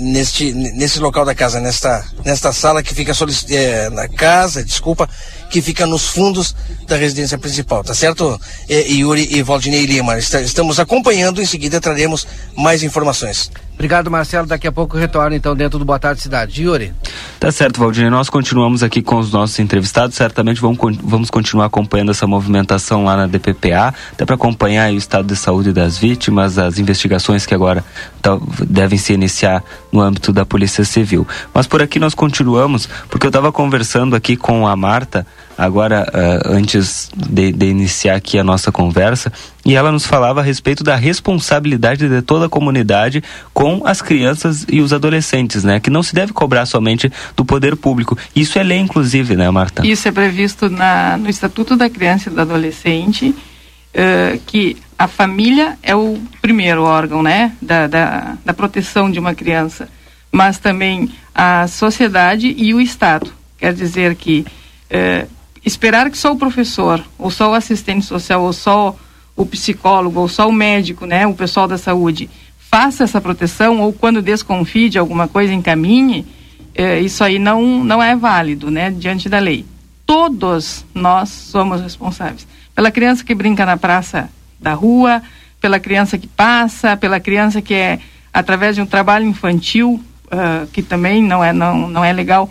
neste, nesse local da casa, nesta, nesta sala que fica é, na casa, desculpa, que fica nos fundos da residência principal, tá certo? É, Yuri e Valdinei Lima, estamos acompanhando, em seguida traremos mais informações. Obrigado, Marcelo. Daqui a pouco retorno, então, dentro do Boa Tarde Cidade. Yuri. Tá certo, Valdir. Nós continuamos aqui com os nossos entrevistados. Certamente vamos, vamos continuar acompanhando essa movimentação lá na DPPA, até para acompanhar o estado de saúde das vítimas, as investigações que agora tá, devem se iniciar no âmbito da Polícia Civil. Mas por aqui nós continuamos, porque eu estava conversando aqui com a Marta agora uh, antes de, de, iniciar aqui a nossa conversa e ela nos falava a respeito da responsabilidade de toda a comunidade com as crianças e os adolescentes, né? Que não se deve cobrar somente do poder público. Isso é lei, inclusive, né, Marta? Isso é previsto na, no Estatuto da Criança e do Adolescente, uh, que a família é o primeiro órgão, né, da, da, da proteção de uma criança mas também a sociedade e o Estado. Quer dizer que eh, esperar que só o professor, ou só o assistente social, ou só o psicólogo, ou só o médico, né, o pessoal da saúde, faça essa proteção, ou quando desconfie de alguma coisa, encaminhe, eh, isso aí não, não é válido, né, diante da lei. Todos nós somos responsáveis. Pela criança que brinca na praça da rua, pela criança que passa, pela criança que é através de um trabalho infantil, uh, que também não é, não, não é legal,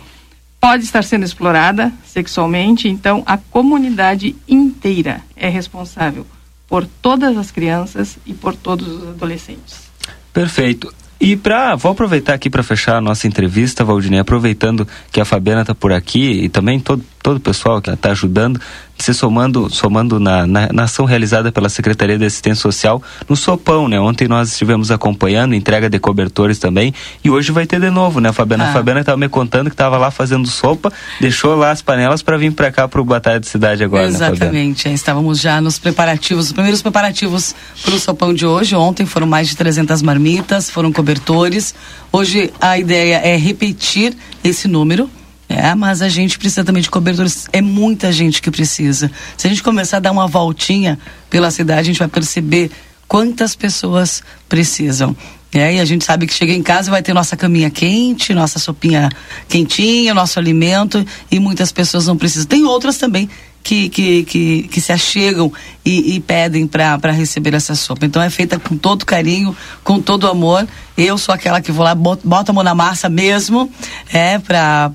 pode estar sendo explorada sexualmente. Então, a comunidade inteira é responsável por todas as crianças e por todos os adolescentes. Perfeito. E para vou aproveitar aqui para fechar a nossa entrevista, Valdinei, aproveitando que a Fabiana está por aqui e também todo todo o pessoal que está ajudando, se somando, somando na, na, na, ação realizada pela Secretaria de Assistência Social no Sopão, né? Ontem nós estivemos acompanhando, entrega de cobertores também, e hoje vai ter de novo, né, Fabiana? Ah. A Fabiana estava me contando que estava lá fazendo sopa, deixou lá as panelas para vir para cá para o Batalha de Cidade agora, né, Exatamente, né, estávamos já nos preparativos, os primeiros preparativos para o Sopão de hoje. Ontem foram mais de 300 marmitas, foram cobertores. Hoje a ideia é repetir esse número, é, mas a gente precisa também de cobertores. É muita gente que precisa. Se a gente começar a dar uma voltinha pela cidade, a gente vai perceber quantas pessoas precisam. É, e a gente sabe que chega em casa vai ter nossa caminha quente, nossa sopinha quentinha, nosso alimento, e muitas pessoas não precisam. Tem outras também que, que, que, que se achegam e, e pedem para receber essa sopa. Então é feita com todo carinho, com todo amor. Eu sou aquela que vou lá, bota a mão na massa mesmo, é, para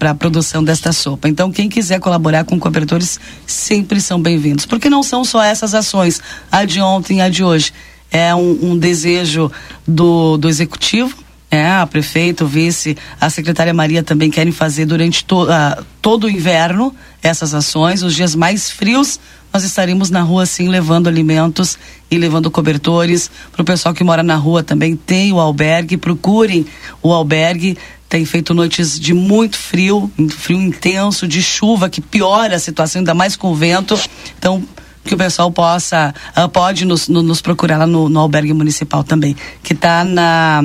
a produção desta sopa. Então, quem quiser colaborar com cobertores sempre são bem-vindos. Porque não são só essas ações, a de ontem a de hoje. É um, um desejo do, do executivo, é, a prefeita, o vice, a secretária Maria também querem fazer durante to, uh, todo o inverno essas ações. Os dias mais frios, nós estaremos na rua sim levando alimentos e levando cobertores. Para o pessoal que mora na rua também tem o albergue. Procurem o albergue. Tem feito noites de muito frio, frio intenso, de chuva, que piora a situação, ainda mais com o vento. Então, que o pessoal possa, uh, pode nos, no, nos procurar lá no, no albergue municipal também, que está na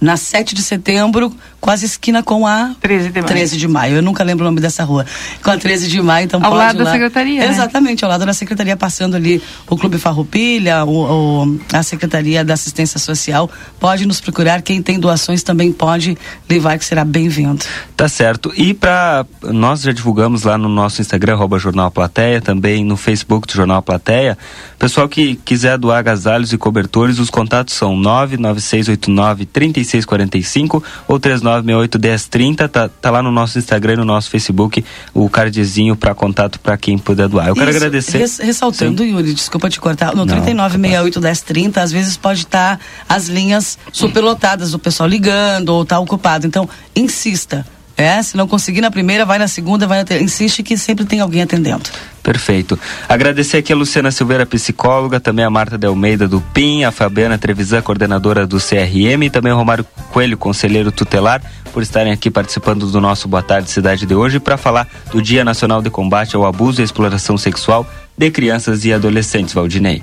na 7 de setembro, quase esquina com a 13 de maio. 13 de maio. Eu nunca lembro o nome dessa rua. Com a 13 de maio, então ao pode lado lá. da secretaria. Né? Exatamente, ao lado da secretaria, passando ali o Clube Farroupilha, o, o, a Secretaria da Assistência Social. Pode nos procurar. Quem tem doações também pode levar, que será bem-vindo. Tá certo. E para nós já divulgamos lá no nosso Instagram, arroba Jornal Plateia, também no Facebook do Jornal Plateia. Pessoal que quiser doar agasalhos e cobertores, os contatos são 99689 3645 ou 3968 1030. Tá, tá lá no nosso Instagram e no nosso Facebook o cardzinho para contato para quem puder doar. Eu Isso, quero agradecer. Res, ressaltando, Sim. Yuri, desculpa te cortar, no 3968 1030, às vezes pode estar tá as linhas superlotadas, o pessoal ligando ou tá ocupado. Então, insista. É, se não conseguir na primeira, vai na segunda, vai na. Insiste que sempre tem alguém atendendo. Perfeito. Agradecer aqui a Luciana Silveira, psicóloga, também a Marta de Almeida do PIN, a Fabiana Trevisan, coordenadora do CRM, e também o Romário Coelho, conselheiro tutelar, por estarem aqui participando do nosso Boa Tarde Cidade de hoje para falar do Dia Nacional de Combate ao Abuso e Exploração Sexual de Crianças e Adolescentes, Valdinei.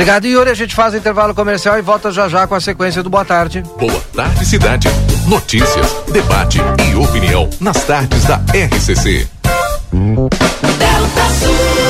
Obrigado, Yuri. A gente faz intervalo comercial e volta já já com a sequência do Boa Tarde. Boa Tarde, Cidade. Notícias, debate e opinião nas tardes da RCC. Delta Sul.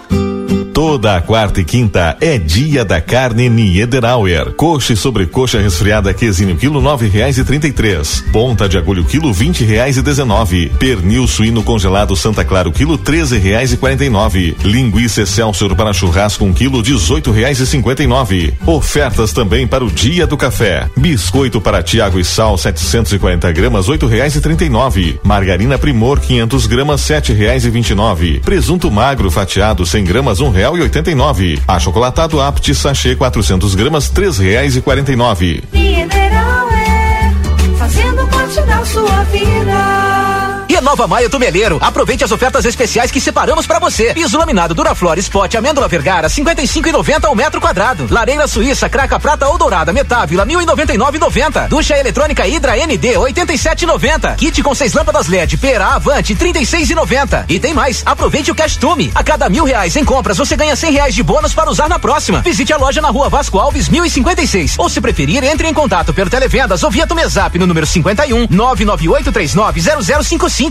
Toda quarta e quinta é dia da carne Niederauer. Coxa e sobrecoxa resfriada quesinho quilo nove reais e trinta e três. Ponta de agulho quilo vinte reais e dezenove. Pernil suíno congelado Santa Clara quilo treze reais e quarenta e nove. Linguiça Excelsior para churrasco um quilo dezoito reais e cinquenta e nove. Ofertas também para o dia do café. Biscoito para Tiago e Sal 740 gramas oito reais e trinta e nove. Margarina Primor 500 gramas sete reais e vinte e nove. Presunto magro fatiado 100 gramas um real real e oitenta e nove. A chocolatado apte sachê 400 gramas três reais e quarenta e nove. Mineral é fazendo parte da sua vida. Nova Maia do Meleiro. Aproveite as ofertas especiais que separamos para você. Piso laminado Duraflor Spot Amêndola Vergara 55,90 ao metro quadrado. Lareira Suíça Craca Prata ou Dourada Metávila 1.099,90. Ducha eletrônica Hidra ND 87,90. Kit com seis lâmpadas LED Pera Avante 36,90. E tem mais. Aproveite o Cash Tume. A cada mil reais em compras você ganha cem reais de bônus para usar na próxima. Visite a loja na Rua Vasco Alves 1056 ou se preferir entre em contato pelo televendas ou via Tumezap no número 51 998390055.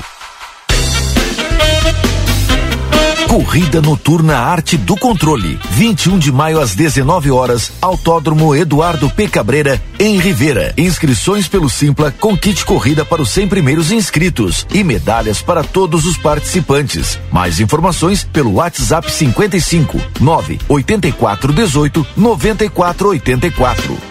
Corrida Noturna Arte do Controle. 21 de maio às 19 horas, Autódromo Eduardo P. Cabreira, em Rivera. Inscrições pelo Simpla com kit corrida para os 100 primeiros inscritos e medalhas para todos os participantes. Mais informações pelo WhatsApp 55 9 84 18 94 84.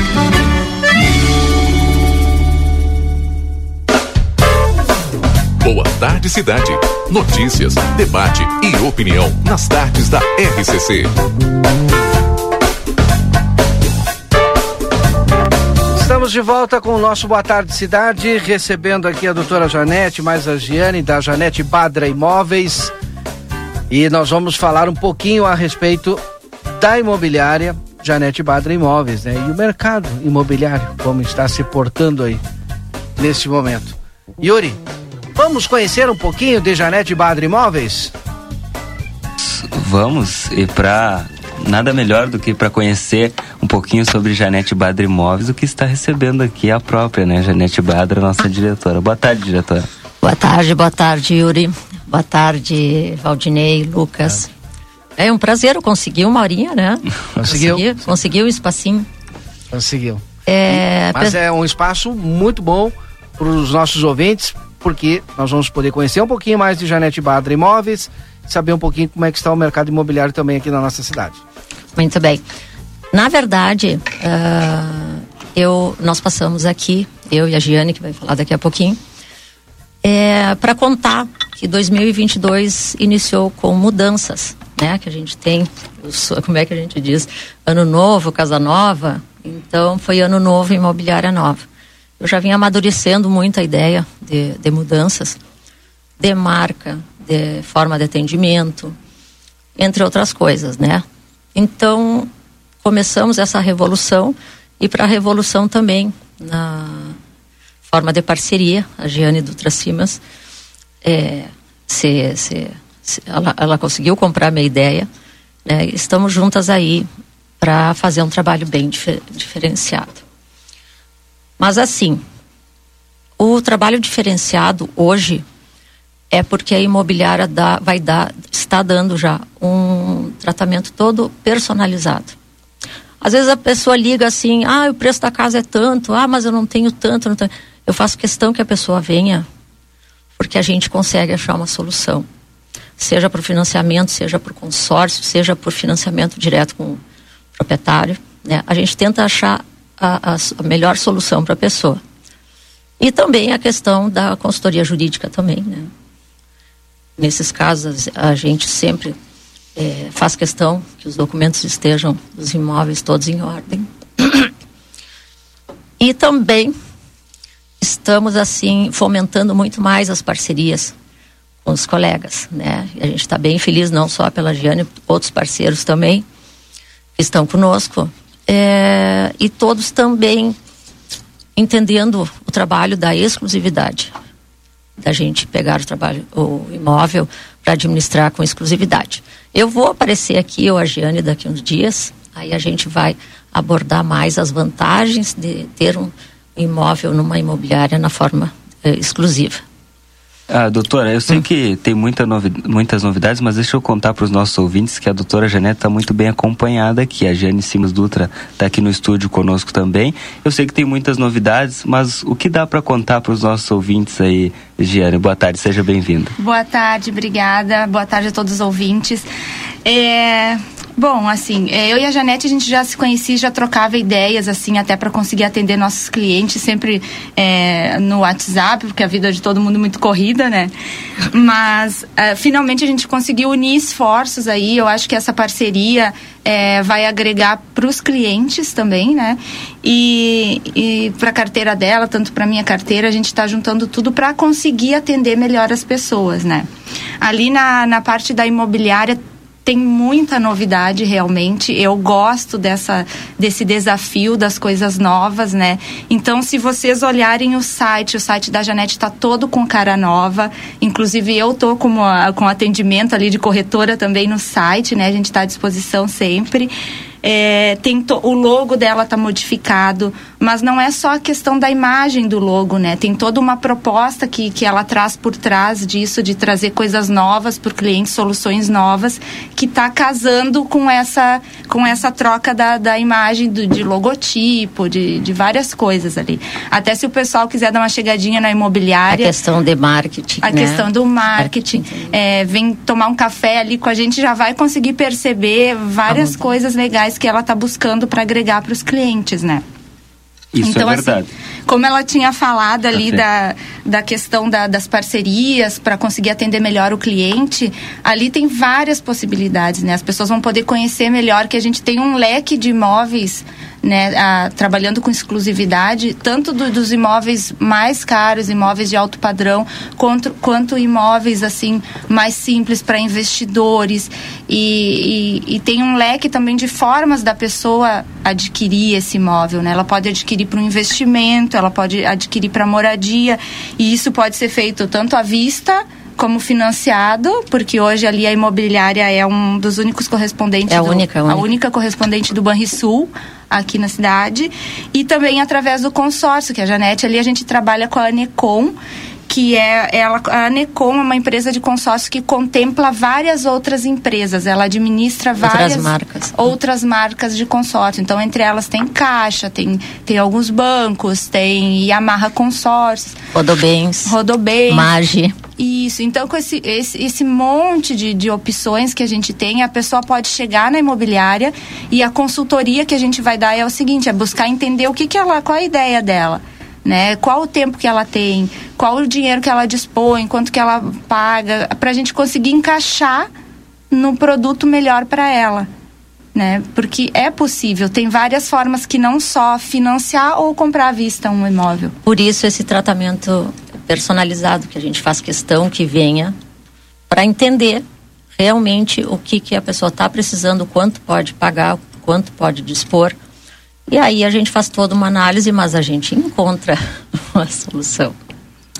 Tarde, cidade. Notícias, debate e opinião nas tardes da RCC. Estamos de volta com o nosso Boa Tarde Cidade, recebendo aqui a doutora Janete, mais a Giane, da Janete Badra Imóveis. E nós vamos falar um pouquinho a respeito da imobiliária Janete Badra Imóveis, né? E o mercado imobiliário, como está se portando aí neste momento. Yuri, vamos conhecer um pouquinho de Janete Badra Imóveis? Vamos, e para nada melhor do que para conhecer um pouquinho sobre Janete Badra Imóveis, o que está recebendo aqui a própria, né? Janete Badra, nossa diretora. Boa tarde, diretora. Boa tarde, boa tarde, Yuri. Boa tarde, Valdinei, Lucas. É um prazer, eu consegui uma horinha, né? Conseguiu? Consegui, conseguiu um espacinho. Conseguiu. É, Mas é um espaço muito bom para os nossos ouvintes, porque nós vamos poder conhecer um pouquinho mais de Janete Badra Imóveis, saber um pouquinho como é que está o mercado imobiliário também aqui na nossa cidade. Muito bem. Na verdade, ah, eu, nós passamos aqui, eu e a Giane, que vai falar daqui a pouquinho, é, para contar que 2022 iniciou com mudanças, né? Que a gente tem, como é que a gente diz, ano novo, casa nova. Então foi ano novo, imobiliária nova. Eu já vim amadurecendo muito a ideia de, de mudanças, de marca, de forma de atendimento, entre outras coisas, né? Então começamos essa revolução e para a revolução também na forma de parceria, a Giane Dutra Simas, é, se, se, se ela, ela, conseguiu comprar minha ideia, né? estamos juntas aí para fazer um trabalho bem difer, diferenciado. Mas assim, o trabalho diferenciado hoje é porque a imobiliária dá, vai dar, está dando já um tratamento todo personalizado. Às vezes a pessoa liga assim, ah, o preço da casa é tanto, ah, mas eu não tenho tanto, não tenho. Eu faço questão que a pessoa venha, porque a gente consegue achar uma solução. Seja por financiamento, seja por consórcio, seja por financiamento direto com o proprietário. Né? A gente tenta achar a, a, melhor solução para a pessoa. E também a questão da consultoria jurídica também, né? Nesses casos, a gente sempre é, faz questão que os documentos estejam, os imóveis todos em ordem. E também estamos assim fomentando muito mais as parcerias com os colegas, né? E a gente está bem feliz não só pela Giane, outros parceiros também que estão conosco é, e todos também entendendo o trabalho da exclusividade, da gente pegar o trabalho, o imóvel para administrar com exclusividade. Eu vou aparecer aqui, eu, a Giane, daqui uns dias, aí a gente vai abordar mais as vantagens de ter um imóvel numa imobiliária na forma eh, exclusiva. Ah, doutora, eu sei hum. que tem muita novi muitas novidades, mas deixa eu contar para os nossos ouvintes que a doutora Janete está muito bem acompanhada aqui. A Jane Simas Dutra está aqui no estúdio conosco também. Eu sei que tem muitas novidades, mas o que dá para contar para os nossos ouvintes aí, Giane? Boa tarde, seja bem-vinda. Boa tarde, obrigada. Boa tarde a todos os ouvintes. É, Bom, assim, é, eu e a Janete a gente já se conhecia, já trocava ideias, assim, até para conseguir atender nossos clientes, sempre é, no WhatsApp, porque a vida de todo mundo é muito corrida, né? Mas é, finalmente a gente conseguiu unir esforços aí. Eu acho que essa parceria é, vai agregar para os clientes também, né? E, e para a carteira dela, tanto para minha carteira, a gente está juntando tudo para conseguir atender melhor as pessoas, né? Ali na, na parte da imobiliária tem muita novidade realmente. Eu gosto dessa desse desafio das coisas novas, né? Então, se vocês olharem o site, o site da Janete está todo com cara nova. Inclusive, eu tô com, com atendimento ali de corretora também no site, né? A gente está à disposição sempre. É, tem o logo dela está modificado, mas não é só a questão da imagem do logo, né? Tem toda uma proposta que, que ela traz por trás disso, de trazer coisas novas para o cliente, soluções novas, que está casando com essa, com essa troca da, da imagem do, de logotipo, de, de várias coisas ali. Até se o pessoal quiser dar uma chegadinha na imobiliária. A questão de marketing. A né? questão do marketing. É, vem tomar um café ali com a gente, já vai conseguir perceber várias coisas legais que ela está buscando para agregar para os clientes, né? Isso é então, é verdade. Assim, como ela tinha falado ali da, da questão da, das parcerias para conseguir atender melhor o cliente, ali tem várias possibilidades, né? As pessoas vão poder conhecer melhor que a gente tem um leque de imóveis né, a, trabalhando com exclusividade, tanto do, dos imóveis mais caros, imóveis de alto padrão, quanto, quanto imóveis assim mais simples para investidores. E, e, e, tem um leque também de formas da pessoa adquirir esse imóvel. Né? Ela pode adquirir para um investimento, ela pode adquirir para moradia, e isso pode ser feito tanto à vista como financiado, porque hoje ali a imobiliária é um dos únicos correspondentes. É a única, do, a única. A única correspondente do Banrisul aqui na cidade. E também através do consórcio, que a Janete ali a gente trabalha com a Anecom que é ela, a Anecom é uma empresa de consórcio que contempla várias outras empresas. Ela administra várias outras marcas, outras marcas de consórcio. Então, entre elas tem Caixa, tem, tem alguns bancos, tem Yamaha Consórcios. Rodobens. Rodobens. Mage. Isso, então com esse, esse, esse monte de, de opções que a gente tem, a pessoa pode chegar na imobiliária e a consultoria que a gente vai dar é o seguinte, é buscar entender o que, que ela, qual a ideia dela. Né? Qual o tempo que ela tem, qual o dinheiro que ela dispõe, quanto que ela paga, para a gente conseguir encaixar no produto melhor para ela. Né? Porque é possível, tem várias formas que não só financiar ou comprar à vista um imóvel. Por isso esse tratamento personalizado que a gente faz questão que venha para entender realmente o que que a pessoa está precisando, quanto pode pagar, quanto pode dispor. E aí a gente faz toda uma análise, mas a gente encontra uma solução.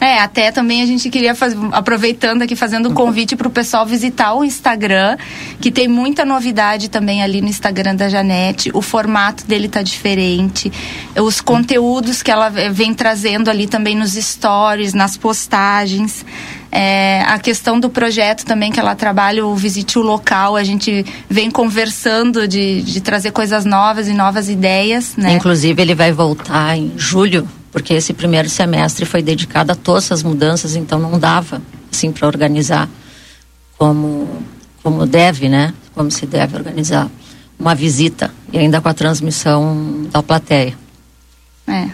É, até também a gente queria fazer, aproveitando aqui, fazendo um convite para o pessoal visitar o Instagram, que tem muita novidade também ali no Instagram da Janete. O formato dele tá diferente. Os conteúdos que ela vem trazendo ali também nos stories, nas postagens. É, a questão do projeto também que ela trabalha, o Visite o Local, a gente vem conversando de, de trazer coisas novas e novas ideias, né? Inclusive, ele vai voltar em julho porque esse primeiro semestre foi dedicado a todas essas mudanças, então não dava assim para organizar como como deve, né? Como se deve organizar uma visita e ainda com a transmissão da plateia. É.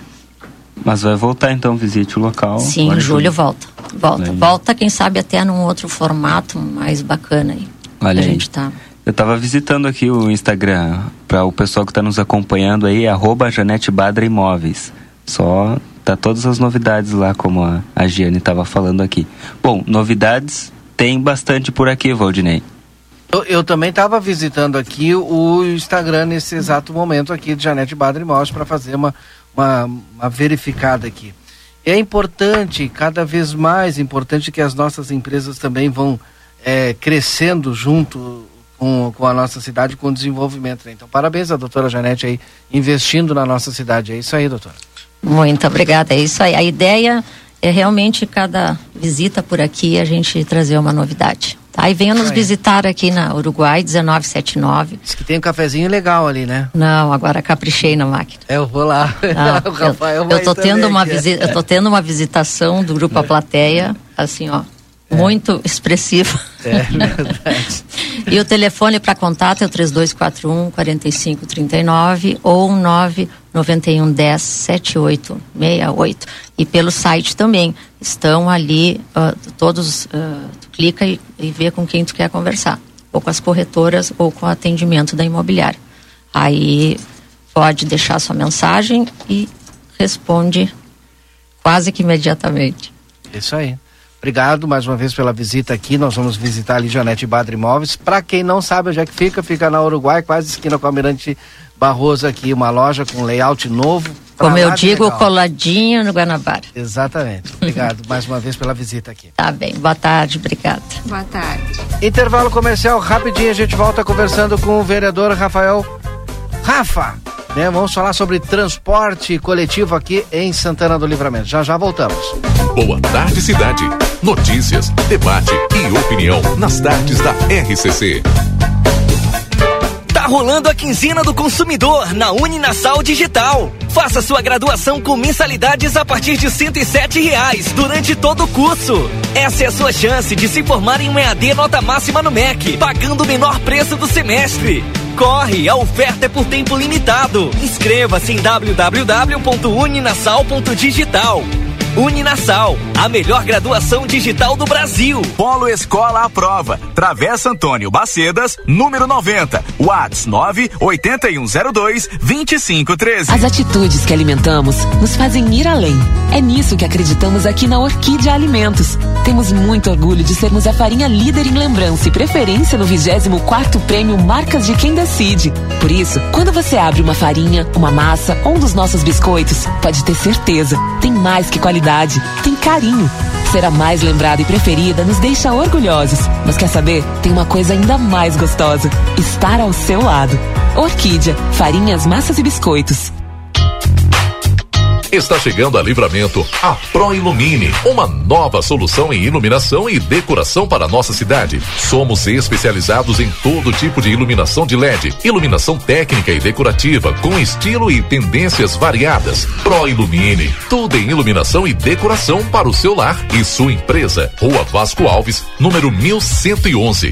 Mas vai voltar então, visite o local. Sim, em julho volta. Volta. Volta, quem sabe até num outro formato mais bacana aí. Olha a aí. gente tá. Eu estava visitando aqui o Instagram para o pessoal que está nos acompanhando aí, arroba Janete Badra Imóveis. Só tá todas as novidades lá, como a, a Giane estava falando aqui. Bom, novidades tem bastante por aqui, Valdinei. Eu, eu também estava visitando aqui o Instagram nesse exato momento aqui de Janete Badre Mostra para fazer uma, uma, uma verificada aqui. É importante, cada vez mais importante que as nossas empresas também vão é, crescendo junto com, com a nossa cidade, com o desenvolvimento. Né? Então, parabéns à doutora Janete aí, investindo na nossa cidade. É isso aí, doutora. Muito obrigada. É isso aí. A ideia é realmente cada visita por aqui a gente trazer uma novidade. Tá? E venha nos visitar aqui na Uruguai 1979. Diz que tem um cafezinho legal ali, né? Não, agora caprichei na máquina. Eu vou lá. Não, o Rafael eu, vai eu tô tendo uma visita, eu tô tendo uma visitação do grupo A Plateia, assim, ó, muito expressiva. É verdade. E o telefone para contato é o 3241 4539 ou 991 10 7868. E pelo site também. Estão ali ah, todos, ah, tu clica e, e vê com quem tu quer conversar. Ou com as corretoras ou com o atendimento da imobiliária. Aí pode deixar sua mensagem e responde quase que imediatamente. Isso aí. Obrigado mais uma vez pela visita aqui. Nós vamos visitar ali Janete Badra Imóveis. Para quem não sabe onde é que fica, fica na Uruguai, quase esquina com a Almirante Barroso aqui, uma loja com layout novo. Como eu de digo, legal. coladinho no Guanabara. Exatamente. Obrigado mais uma vez pela visita aqui. Tá bem. Boa tarde, obrigada. Boa tarde. Intervalo comercial rapidinho, a gente volta conversando com o vereador Rafael Rafa. Né? Vamos falar sobre transporte coletivo aqui em Santana do Livramento. Já já voltamos. Boa tarde, cidade. Notícias, debate e opinião nas tardes da RCC. Tá rolando a quinzena do consumidor na Uninasal Digital. Faça sua graduação com mensalidades a partir de 107 reais durante todo o curso. Essa é a sua chance de se formar em um EAD nota máxima no MEC, pagando o menor preço do semestre. Corre, a oferta é por tempo limitado. Inscreva-se em www.uninasal.digital. Uninasal, a melhor graduação digital do Brasil. Polo Escola à Prova. Travessa Antônio Bacedas, número 90. Whats 98102 2513. As atitudes que alimentamos nos fazem ir além. É nisso que acreditamos aqui na Orquídea Alimentos. Temos muito orgulho de sermos a farinha líder em lembrança e preferência no 24º Prêmio Marcas de Quem Decide. Por isso, quando você abre uma farinha, uma massa ou um dos nossos biscoitos, pode ter certeza, tem mais que qualidade, tem carinho. Ser a mais lembrada e preferida nos deixa orgulhosos. Mas quer saber? Tem uma coisa ainda mais gostosa: estar ao seu lado. Orquídea, farinhas, massas e biscoitos. Está chegando a livramento a Pro Ilumine, uma nova solução em iluminação e decoração para nossa cidade. Somos especializados em todo tipo de iluminação de LED, iluminação técnica e decorativa, com estilo e tendências variadas. Pro Ilumine, tudo em iluminação e decoração para o seu lar e sua empresa. Rua Vasco Alves, número 1111.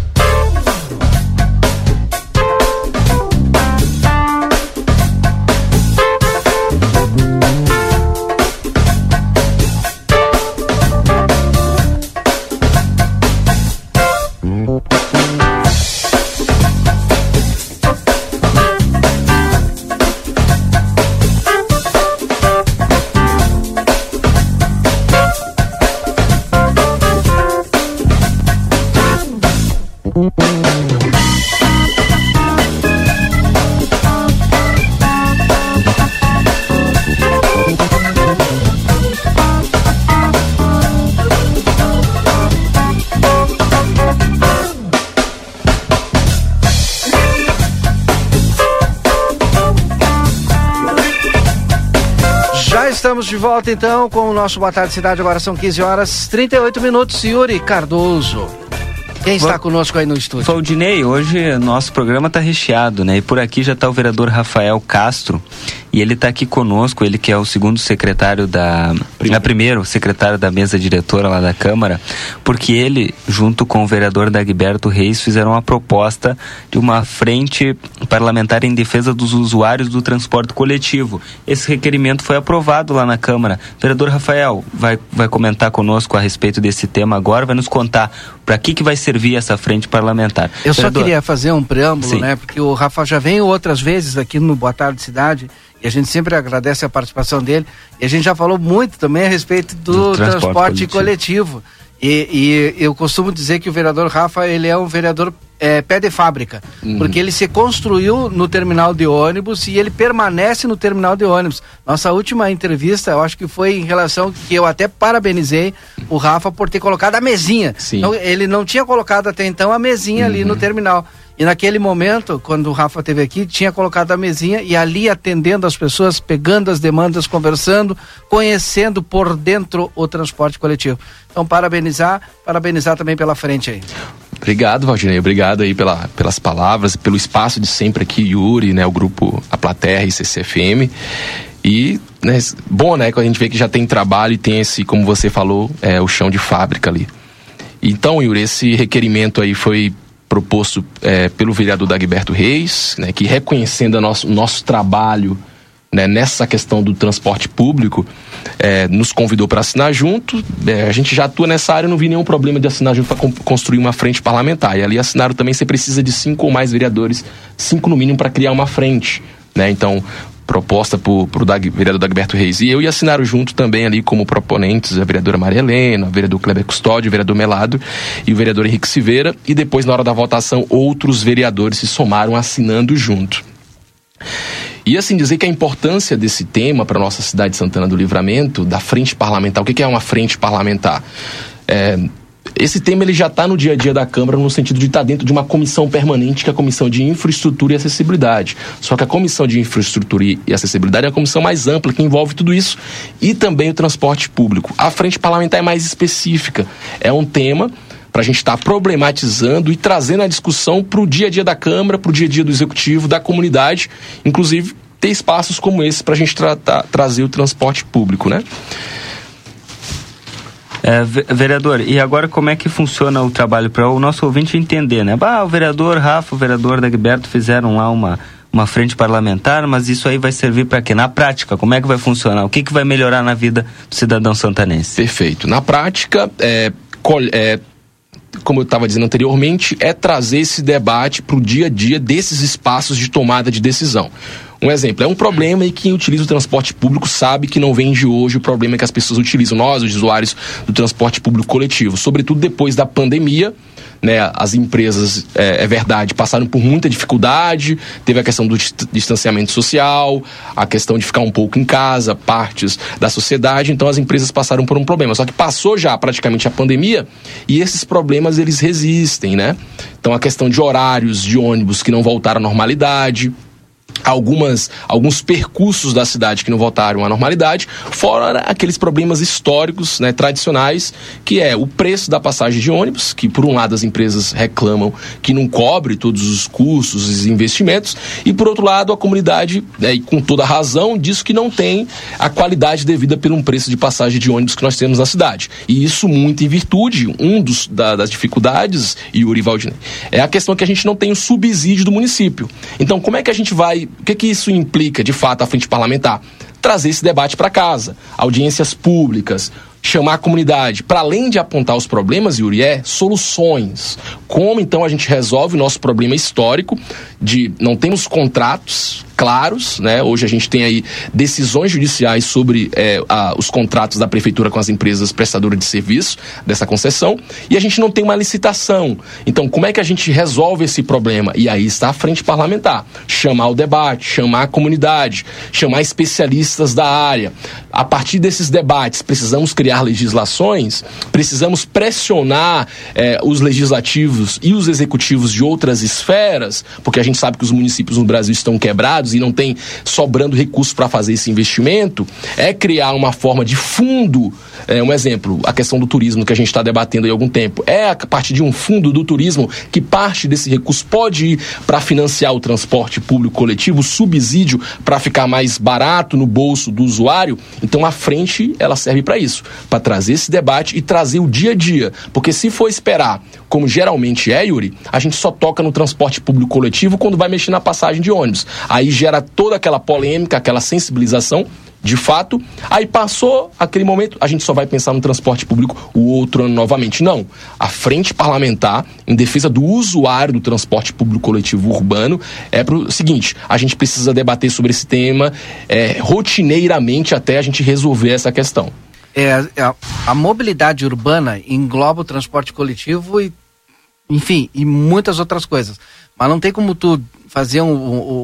De volta então com o nosso Boa Tarde Cidade. Agora são 15 horas 38 minutos. Yuri Cardoso. Quem está conosco aí no estúdio? Valdinei, hoje nosso programa está recheado, né? E por aqui já está o vereador Rafael Castro. E ele está aqui conosco, ele que é o segundo secretário da. Primeiro. É, primeiro secretário da mesa diretora lá da Câmara, porque ele, junto com o vereador Dagberto Reis, fizeram uma proposta de uma frente parlamentar em defesa dos usuários do transporte coletivo. Esse requerimento foi aprovado lá na Câmara. Vereador Rafael vai, vai comentar conosco a respeito desse tema agora, vai nos contar para que, que vai servir essa frente parlamentar. Eu vereador, só queria fazer um preâmbulo, Sim. né? Porque o Rafa já veio outras vezes aqui no Boa Tarde Cidade e a gente sempre agradece a participação dele. E a gente já falou muito também a respeito do, do transporte, transporte, coletivo. coletivo. E, e, eu costumo dizer que o vereador Rafa, ele é um vereador é, pé de fábrica, uhum. porque ele se construiu no terminal de ônibus e ele permanece no terminal de ônibus. Nossa última entrevista, eu acho que foi em relação que eu até parabenizei o Rafa por ter colocado a mesinha. Então, ele não tinha colocado até então a mesinha uhum. ali no uhum. terminal. E naquele momento, quando o Rafa esteve aqui, tinha colocado a mesinha e ali atendendo as pessoas, pegando as demandas, conversando, conhecendo por dentro o transporte coletivo. Então, parabenizar, parabenizar também pela frente aí. Obrigado, Valdinei. Obrigado aí pela, pelas palavras, pelo espaço de sempre aqui, Yuri, né, o grupo A Platerra e CCFM. E né, bom, né, quando a gente vê que já tem trabalho e tem esse, como você falou, é, o chão de fábrica ali. Então, Yuri, esse requerimento aí foi proposto é, pelo vereador Dagberto Reis, né, que reconhecendo o nosso, nosso trabalho né, nessa questão do transporte público, é, nos convidou para assinar junto. É, a gente já atua nessa área, não vi nenhum problema de assinar junto para construir uma frente parlamentar. E ali assinaram também, você precisa de cinco ou mais vereadores, cinco no mínimo, para criar uma frente. Né? Então, proposta por, por Dag, vereador Dagberto Reis. E eu e assinaram junto também ali como proponentes a vereadora Maria Helena, o vereador Kleber Custódio, o vereador Melado e o vereador Henrique Silveira. E depois, na hora da votação, outros vereadores se somaram assinando junto. E assim, dizer que a importância desse tema para nossa cidade de Santana do Livramento, da frente parlamentar, o que é uma frente parlamentar? É, esse tema ele já está no dia a dia da Câmara no sentido de estar tá dentro de uma comissão permanente, que é a Comissão de Infraestrutura e Acessibilidade. Só que a Comissão de Infraestrutura e Acessibilidade é a comissão mais ampla, que envolve tudo isso, e também o transporte público. A frente parlamentar é mais específica. É um tema para a gente estar tá problematizando e trazendo a discussão para o dia a dia da Câmara, para o dia a dia do Executivo, da comunidade, inclusive ter espaços como esse para a gente tratar, trazer o transporte público, né? É, vereador, e agora como é que funciona o trabalho para o nosso ouvinte entender, né? O vereador Rafa, o vereador Dagberto fizeram lá uma, uma frente parlamentar, mas isso aí vai servir para quê? Na prática, como é que vai funcionar? O que, que vai melhorar na vida do cidadão santanense? Perfeito. Na prática, é, é como eu estava dizendo anteriormente, é trazer esse debate para o dia a dia desses espaços de tomada de decisão. Um exemplo, é um problema e quem utiliza o transporte público sabe que não vem de hoje o problema que as pessoas utilizam, nós, os usuários do transporte público coletivo, sobretudo depois da pandemia, né, as empresas, é, é, verdade, passaram por muita dificuldade, teve a questão do distanciamento social, a questão de ficar um pouco em casa, partes da sociedade, então as empresas passaram por um problema. Só que passou já praticamente a pandemia e esses problemas eles resistem, né? Então a questão de horários de ônibus que não voltaram à normalidade, algumas alguns percursos da cidade que não voltaram à normalidade, fora aqueles problemas históricos, né, tradicionais, que é o preço da passagem de ônibus, que por um lado as empresas reclamam que não cobre todos os custos, os investimentos, e por outro lado a comunidade, né, e com toda razão, diz que não tem a qualidade devida um preço de passagem de ônibus que nós temos na cidade. E isso muito em virtude, um dos da, das dificuldades, Yuri Valdinei, é a questão que a gente não tem o subsídio do município. Então, como é que a gente vai o que, que isso implica, de fato, à frente parlamentar? Trazer esse debate para casa, audiências públicas, chamar a comunidade, para além de apontar os problemas, Yuri, é soluções. Como então a gente resolve o nosso problema histórico de não temos contratos claros, né? Hoje a gente tem aí decisões judiciais sobre é, a, os contratos da prefeitura com as empresas prestadoras de serviço dessa concessão e a gente não tem uma licitação. Então, como é que a gente resolve esse problema? E aí está a frente parlamentar, chamar o debate, chamar a comunidade, chamar especialistas da área. A partir desses debates, precisamos criar legislações, precisamos pressionar é, os legislativos e os executivos de outras esferas, porque a gente sabe que os municípios no Brasil estão quebrados e não tem sobrando recursos para fazer esse investimento, é criar uma forma de fundo. É, um exemplo, a questão do turismo que a gente está debatendo há algum tempo. É a partir de um fundo do turismo que parte desse recurso pode ir para financiar o transporte público coletivo, subsídio para ficar mais barato no bolso do usuário. Então a frente ela serve para isso, para trazer esse debate e trazer o dia a dia. Porque se for esperar, como geralmente é, Yuri, a gente só toca no transporte público coletivo quando vai mexer na passagem de ônibus. Aí gera toda aquela polêmica, aquela sensibilização de fato. Aí passou aquele momento, a gente só vai pensar no transporte público o outro ano novamente. Não. A frente parlamentar, em defesa do usuário do transporte público coletivo urbano, é para o seguinte: a gente precisa debater sobre esse tema é, rotineiramente até a gente resolver essa questão. É, a, a mobilidade urbana engloba o transporte coletivo e, enfim, e muitas outras coisas. Mas não tem como tu fazer um, um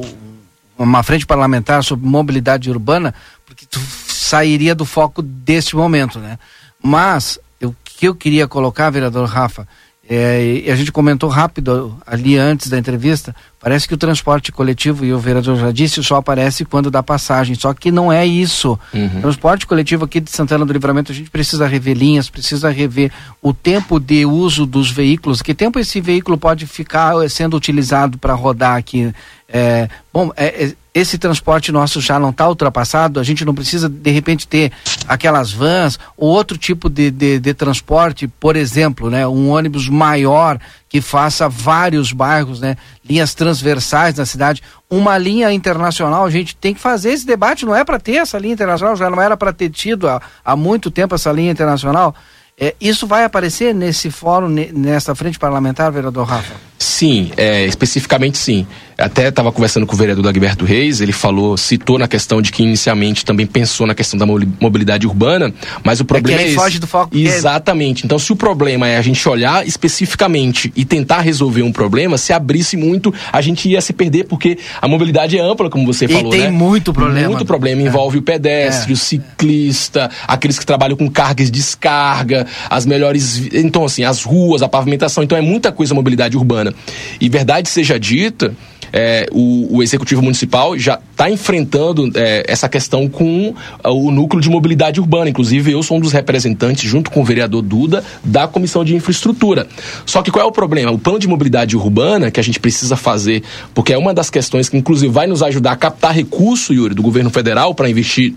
uma frente parlamentar sobre mobilidade urbana, porque tu sairia do foco deste momento, né? Mas o que eu queria colocar, vereador Rafa, é, a gente comentou rápido ali antes da entrevista, parece que o transporte coletivo, e o vereador já disse, só aparece quando dá passagem, só que não é isso. Uhum. Transporte coletivo aqui de Santana do Livramento, a gente precisa rever linhas, precisa rever o tempo de uso dos veículos, que tempo esse veículo pode ficar sendo utilizado para rodar aqui. É, bom, é, é esse transporte nosso já não está ultrapassado, a gente não precisa de repente ter aquelas vans ou outro tipo de, de, de, transporte, por exemplo, né, um ônibus maior que faça vários bairros, né, linhas transversais na cidade, uma linha internacional, a gente tem que fazer esse debate, não é para ter essa linha internacional, já não era para ter tido há, há muito tempo essa linha internacional. É, isso vai aparecer nesse fórum, nessa frente parlamentar, vereador Rafa? Sim, é, especificamente sim. Até estava conversando com o vereador Dagberto Reis, ele falou, citou na questão de que inicialmente também pensou na questão da mobilidade urbana, mas o problema é, que é foge do foco. Exatamente. Então, se o problema é a gente olhar especificamente e tentar resolver um problema, se abrisse muito, a gente ia se perder, porque a mobilidade é ampla, como você e falou, tem né? muito problema. Muito problema. Envolve é. o pedestre, é. o ciclista, aqueles que trabalham com carga e descarga, as melhores. Então, assim, as ruas, a pavimentação. Então, é muita coisa mobilidade urbana. E verdade seja dita, é, o, o, Executivo Municipal já está enfrentando é, essa questão com o núcleo de mobilidade urbana. Inclusive, eu sou um dos representantes, junto com o vereador Duda, da Comissão de Infraestrutura. Só que qual é o problema? O plano de mobilidade urbana que a gente precisa fazer, porque é uma das questões que, inclusive, vai nos ajudar a captar recurso, Yuri, do governo federal para investir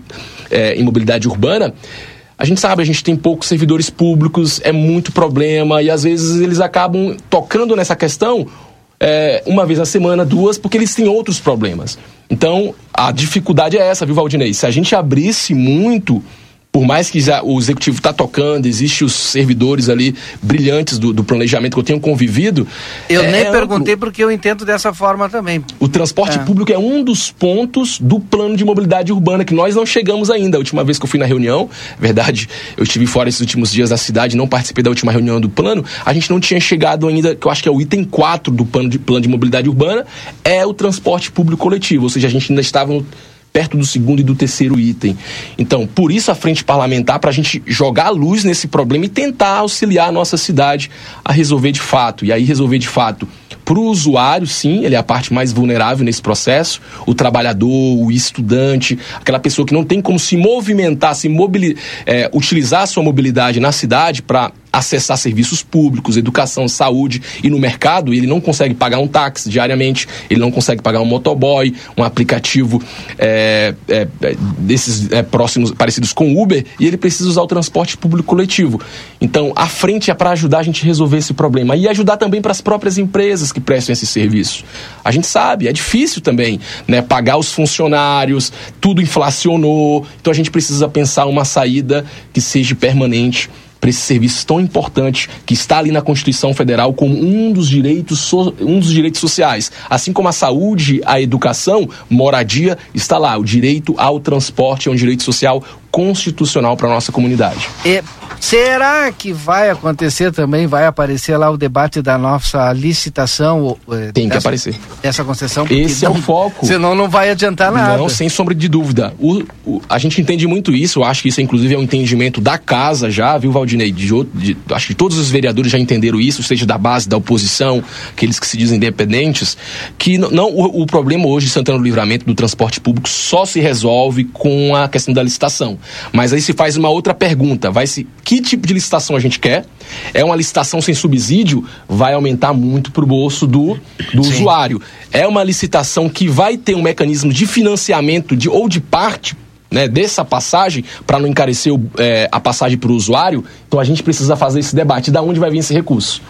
é, em mobilidade urbana. A gente sabe, a gente tem poucos servidores públicos, é muito problema, e às vezes eles acabam tocando nessa questão é, uma vez na semana, duas, porque eles têm outros problemas. Então, a dificuldade é essa, viu, Valdinei? Se a gente abrisse muito por mais que já o executivo está tocando, existe os servidores ali brilhantes do, do, planejamento que eu tenho convivido. Eu é, nem perguntei porque eu entendo dessa forma também. O transporte é. público é um dos pontos do plano de mobilidade urbana que nós não chegamos ainda. A última vez que eu fui na reunião, verdade, eu estive fora esses últimos dias da cidade, não participei da última reunião do plano, a gente não tinha chegado ainda, que eu acho que é o item 4 do plano de, plano de mobilidade urbana, é o transporte público coletivo, ou seja, a gente ainda estava no perto do segundo e do terceiro item. Então, por isso a frente parlamentar, para a gente jogar a luz nesse problema e tentar auxiliar a nossa cidade a resolver de fato. E aí, resolver de fato para o usuário, sim, ele é a parte mais vulnerável nesse processo. O trabalhador, o estudante, aquela pessoa que não tem como se movimentar, se mobili é, utilizar a sua mobilidade na cidade para acessar serviços públicos, educação, saúde e no mercado ele não consegue pagar um táxi diariamente, ele não consegue pagar um motoboy, um aplicativo é, é, é desses é, próximos parecidos com Uber e ele precisa usar o transporte público coletivo. Então a frente é para ajudar a gente a resolver esse problema e ajudar também para as próprias empresas que prestam esse serviço. A gente sabe, é difícil também, né, pagar os funcionários, tudo inflacionou, então a gente precisa pensar uma saída que seja permanente para esse serviço tão importante que está ali na Constituição Federal como um dos direitos so, um dos direitos sociais, assim como a saúde, a educação, moradia está lá. O direito ao transporte é um direito social constitucional para nossa comunidade. E será que vai acontecer também, vai aparecer lá o debate da nossa licitação? Eh, Tem que aparecer. Essa concessão? Esse não, é o foco. Senão não vai adiantar nada. Não, sem sombra de dúvida. O, o, a gente entende muito isso, eu acho que isso inclusive é um entendimento da casa já, viu, Valdinei? De, de, acho que todos os vereadores já entenderam isso, seja da base, da oposição, aqueles que se dizem independentes, que não, o, o problema hoje de Santana do Livramento do transporte público só se resolve com a questão da licitação. Mas aí se faz uma outra pergunta: vai se que tipo de licitação a gente quer? É uma licitação sem subsídio? Vai aumentar muito para o bolso do, do usuário. É uma licitação que vai ter um mecanismo de financiamento de, ou de parte né, dessa passagem para não encarecer o, é, a passagem para o usuário, então a gente precisa fazer esse debate. Da onde vai vir esse recurso?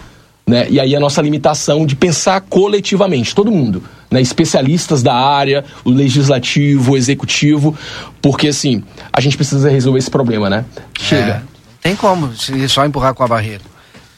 Né? E aí a nossa limitação de pensar coletivamente, todo mundo, né? especialistas da área, o legislativo, o executivo, porque assim, a gente precisa resolver esse problema, né? Chega. É, tem como, só empurrar com a barreira.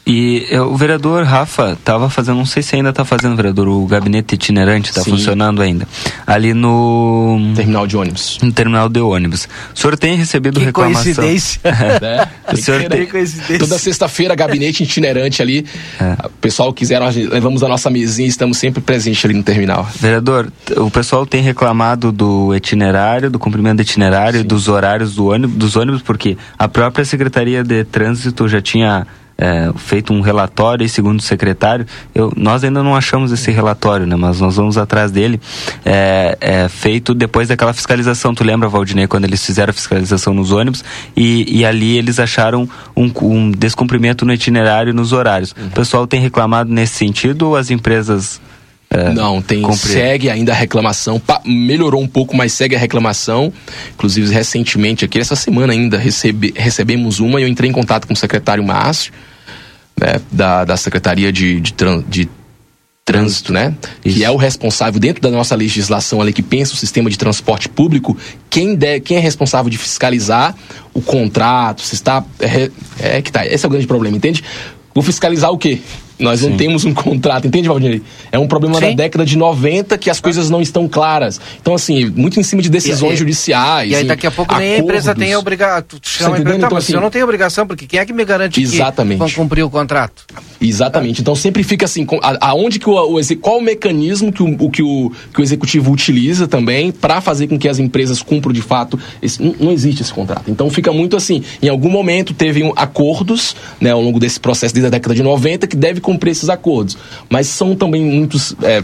E eu, o vereador Rafa estava fazendo, não sei se ainda está fazendo, vereador, o gabinete itinerante está funcionando ainda. Ali no. Terminal de ônibus. No terminal de ônibus. O senhor tem recebido que reclamação. Coincidência. é, o senhor tem... coincidência. Toda sexta-feira, gabinete itinerante ali. É. O pessoal quiser, nós levamos a nossa mesinha e estamos sempre presentes ali no terminal. Vereador, o pessoal tem reclamado do itinerário, do cumprimento do itinerário, Sim. dos horários do ônibus, dos ônibus, porque a própria Secretaria de Trânsito já tinha é, feito um relatório e segundo o secretário, eu, nós ainda não achamos esse relatório, né? Mas nós vamos atrás dele. É, é, feito depois daquela fiscalização. Tu lembra, Valdinei, quando eles fizeram a fiscalização nos ônibus e, e ali eles acharam um, um, descumprimento no itinerário e nos horários. Uhum. O pessoal tem reclamado nesse sentido ou as empresas é, não, tem segue ainda a reclamação, pa, melhorou um pouco, mas segue a reclamação. Inclusive, recentemente, aqui, essa semana ainda, recebe, recebemos uma e eu entrei em contato com o secretário Márcio, né, da, da Secretaria de, de, de Trânsito, né? Isso. Que é o responsável dentro da nossa legislação ali que pensa o sistema de transporte público, quem, de, quem é responsável de fiscalizar o contrato, se está. É, é que tá. Esse é o grande problema, entende? Vou fiscalizar o quê? Nós Sim. não temos um contrato, entende, Valdir? É um problema Sim. da década de 90 que as coisas não estão claras. Então, assim, muito em cima de decisões e, judiciais. E aí, daqui a pouco acordos. nem a empresa tem a obrigação. Tu chama a empresa, tá, então, assim, eu não tenho obrigação, porque quem é que me garante exatamente. que vão cumprir o contrato? Exatamente. Então sempre fica assim, aonde que o, o qual o mecanismo que o, o, que o, que o executivo utiliza também para fazer com que as empresas cumpram de fato. Esse, não, não, existe esse contrato. Então fica muito assim. Em algum momento teve um, acordos, né, ao longo desse processo desde a década de 90 que deve cumprir esses acordos, mas são também muitos é,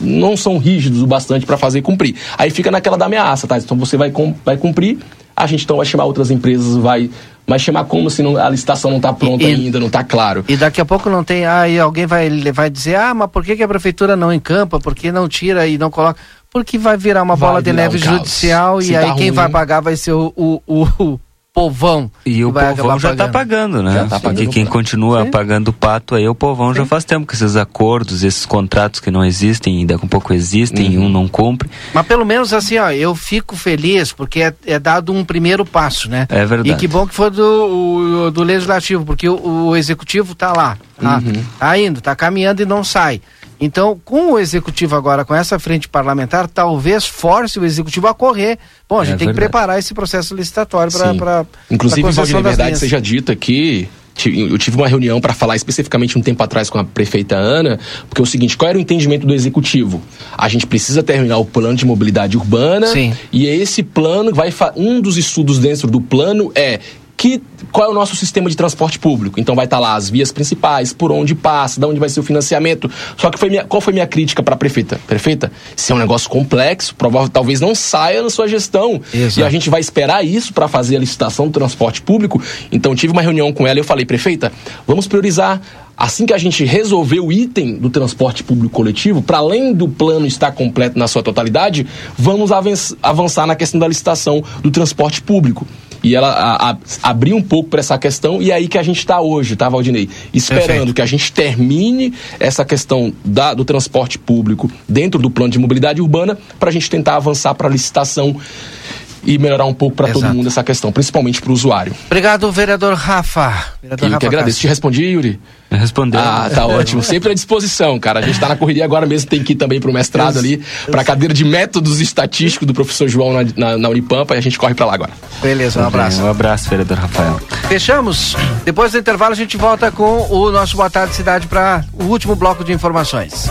não são rígidos o bastante para fazer cumprir. Aí fica naquela da ameaça, tá? Então você vai, vai cumprir, a gente então vai chamar outras empresas, vai mas chamar como se não, a licitação não está pronta e, ainda, não está claro. E daqui a pouco não tem, ah, e alguém vai, vai dizer, ah, mas por que, que a prefeitura não encampa, por que não tira e não coloca? Porque vai virar uma vai bola de neve um judicial e aí quem vai pagar vai ser o, o, o, povão. E o povão já está pagando, né? Já tá Porque pagando quem continua Sim. pagando o pato aí é o povão já faz tempo, com esses acordos, esses contratos que não existem, e daqui a pouco existem e um não cumpre. Mas pelo menos assim, ó, eu fico feliz porque é, é dado um primeiro passo, né? É verdade. E que bom que foi do, do legislativo, porque o, o executivo tá lá, tá, Uhum. tá indo, tá caminhando e não sai. Então, com o executivo agora, com essa frente parlamentar, talvez force o executivo a correr. Bom, a É gente tem que verdade. preparar esse processo licitatório para Inclusive, pra das verdade seja dita que ti- eu tive uma reunião para falar especificamente um tempo atrás com a prefeita Ana, porque é o seguinte, qual era o entendimento do executivo? A gente precisa terminar o plano de mobilidade urbana Sim. e esse plano vai um dos estudos dentro do plano é que qual é o nosso sistema de transporte público? Então vai estar lá as vias principais, por onde passa, de onde vai ser o financiamento. Só que foi minha, qual foi minha crítica para a prefeita? Prefeita, isso é um negócio complexo, provável talvez não saia na sua gestão. Exato. E a gente vai esperar isso para fazer a licitação do transporte público. Então tive uma reunião com ela e eu falei, prefeita, vamos priorizar Assim que a gente resolver o item do transporte público coletivo, para além do plano estar completo na sua totalidade, vamos avanç- avançar na questão da licitação do transporte público. E ela a- a- abriu um pouco para essa questão, e é aí que a gente está hoje, tá, Valdinei? Esperando Perfeito. que a gente termine essa questão da- do transporte público dentro do plano de mobilidade urbana, para a gente tentar avançar para a licitação e melhorar um pouco para todo mundo essa questão, principalmente para o usuário. Obrigado, vereador Rafa. Vereador Eu Rafa que agradeço. Te respondi, Yuri? Respondeu. Ah, tá ótimo. Sempre à disposição, cara. A gente tá na correria agora mesmo, tem que ir também pro mestrado ali, pra cadeira de métodos estatísticos do professor João na, na, na Unipampa e a gente corre pra lá agora. Beleza, um abraço. Um abraço, vereador Rafael. Fechamos. Depois do intervalo, a gente volta com o nosso Boa Tarde Cidade para o último bloco de informações.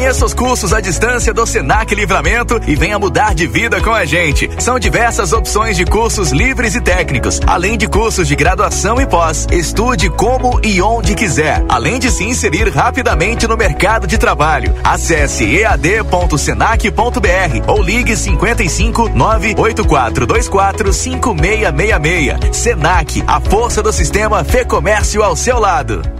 Conheça os cursos à distância do Senac Livramento e venha mudar de vida com a gente. São diversas opções de cursos livres e técnicos, além de cursos de graduação e pós. Estude como e onde quiser, além de se inserir rapidamente no mercado de trabalho. Acesse ead.senac.br ou ligue 55 98424 5666. Senac, a força do sistema Fê Comércio ao seu lado.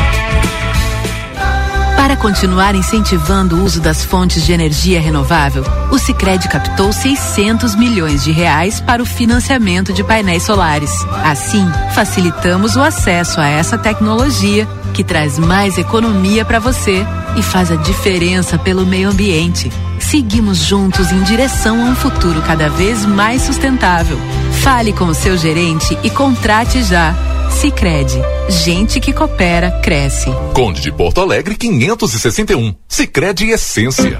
Para continuar incentivando o uso das fontes de energia renovável, o Sicredi captou 600 milhões de reais para o financiamento de painéis solares. Assim, facilitamos o acesso a essa tecnologia que traz mais economia para você e faz a diferença pelo meio ambiente. Seguimos juntos em direção a um futuro cada vez mais sustentável. Fale com o seu gerente e contrate já. Sicredi, gente que coopera cresce. Conde de Porto Alegre 561. Sicredi Essência.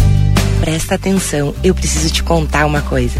Presta atenção, eu preciso te contar uma coisa.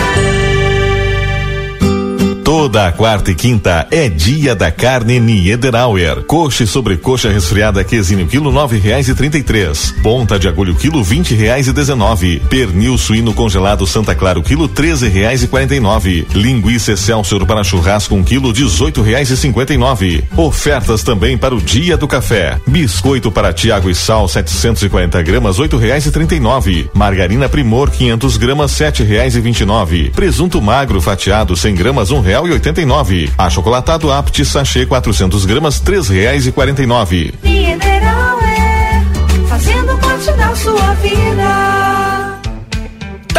Toda quarta e quinta é dia da carne Niederauer. Coxa e sobrecoxa resfriada quesinho quilo nove reais e trinta e três. Ponta de agulho quilo vinte reais e dezenove. Pernil suíno congelado Santa Clara quilo treze reais e quarenta e nove. Linguiça Excelsior para churrasco um quilo dezoito reais e cinquenta e nove. Ofertas também para o dia do café. Biscoito para Tiago e Sal 740 gramas oito reais e trinta e nove. Margarina Primor 500 gramas sete reais e vinte e nove. Presunto magro fatiado 100 gramas um real e oitenta e nove. Achocolatado Apti sachê 400 gramas três reais e quarenta e nove. É fazendo parte da sua vida.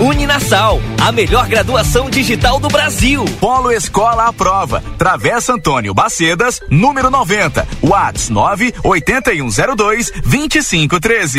Uninasal, a melhor graduação digital do Brasil. Polo Escola à Prova. Travessa Antônio Bacedas, número 90. Whats 98102 2513.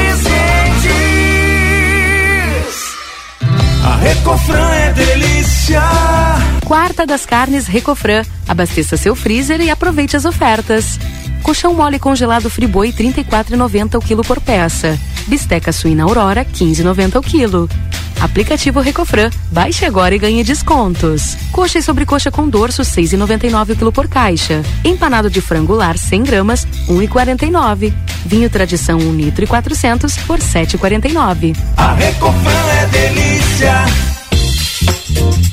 Recofran é delícia. Quarta das carnes Recofran. Abasteça seu freezer e aproveite as ofertas. Colchão mole congelado Friboi 34,90 o quilo por peça. Bisteca suína Aurora 15,90 o quilo. Aplicativo Recofran. Baixe agora e ganhe descontos. Coxa e sobrecoxa com dorso 6,99 o quilo por caixa. Empanado de frango lar 100 gramas 1,49. Vinho tradição 1 litro e 400 por 7,49. A Recofran é delícia.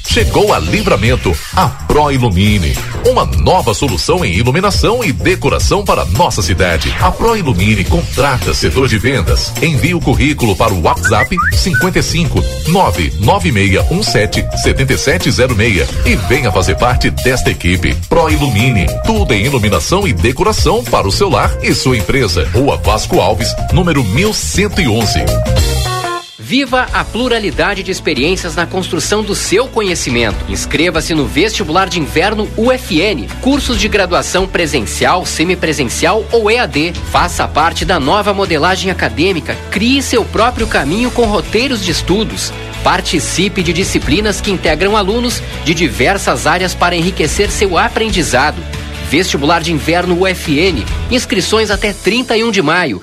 Chegou a Livramento, a Pro Ilumine. Uma nova solução em iluminação e decoração para nossa cidade. A Pro Ilumine contrata setor de vendas. Envie o currículo para o WhatsApp 55 99617 7706 e venha fazer parte desta equipe. Pro Ilumine, tudo em iluminação e decoração para o seu lar e sua empresa. Rua Vasco Alves, número 1111. Viva a pluralidade de experiências na construção do seu conhecimento. Inscreva-se no Vestibular de Inverno UFN. Cursos de graduação presencial, semipresencial ou EAD. Faça parte da nova modelagem acadêmica. Crie seu próprio caminho com roteiros de estudos. Participe de disciplinas que integram alunos de diversas áreas para enriquecer seu aprendizado. Vestibular de Inverno UFN Inscrições até 31 de maio.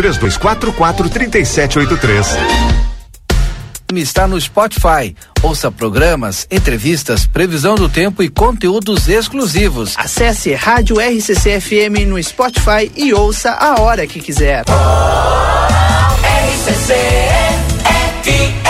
3244 3783 está no Spotify. Ouça programas, entrevistas, previsão do tempo e conteúdos exclusivos. Acesse Rádio RCC FM no Spotify e ouça a hora que quiser. RCC FM.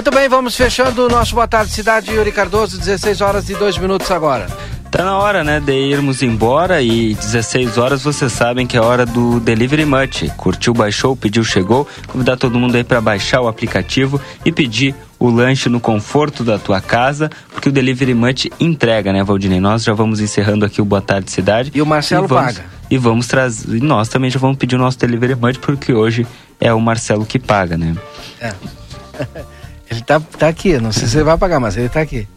Muito bem, vamos fechando o nosso Boa Tarde Cidade, Yuri Cardoso, 16 horas e 2 minutos agora. Tá na hora, né, de irmos embora e 16 horas vocês sabem que é hora do Delivery Much. Curtiu, baixou, pediu, chegou. Convidar todo mundo aí para baixar o aplicativo e pedir o lanche no conforto da tua casa, porque o Delivery Much entrega, né, Valdinei? Nós já vamos encerrando aqui o Boa Tarde Cidade. E o Marcelo e vamos, paga. E vamos trazer, e nós também já vamos pedir o nosso Delivery Much, porque hoje é o Marcelo que paga, né? É. Ele tá, tá aqui, não sei se ele vai pagar, mas ele tá aqui.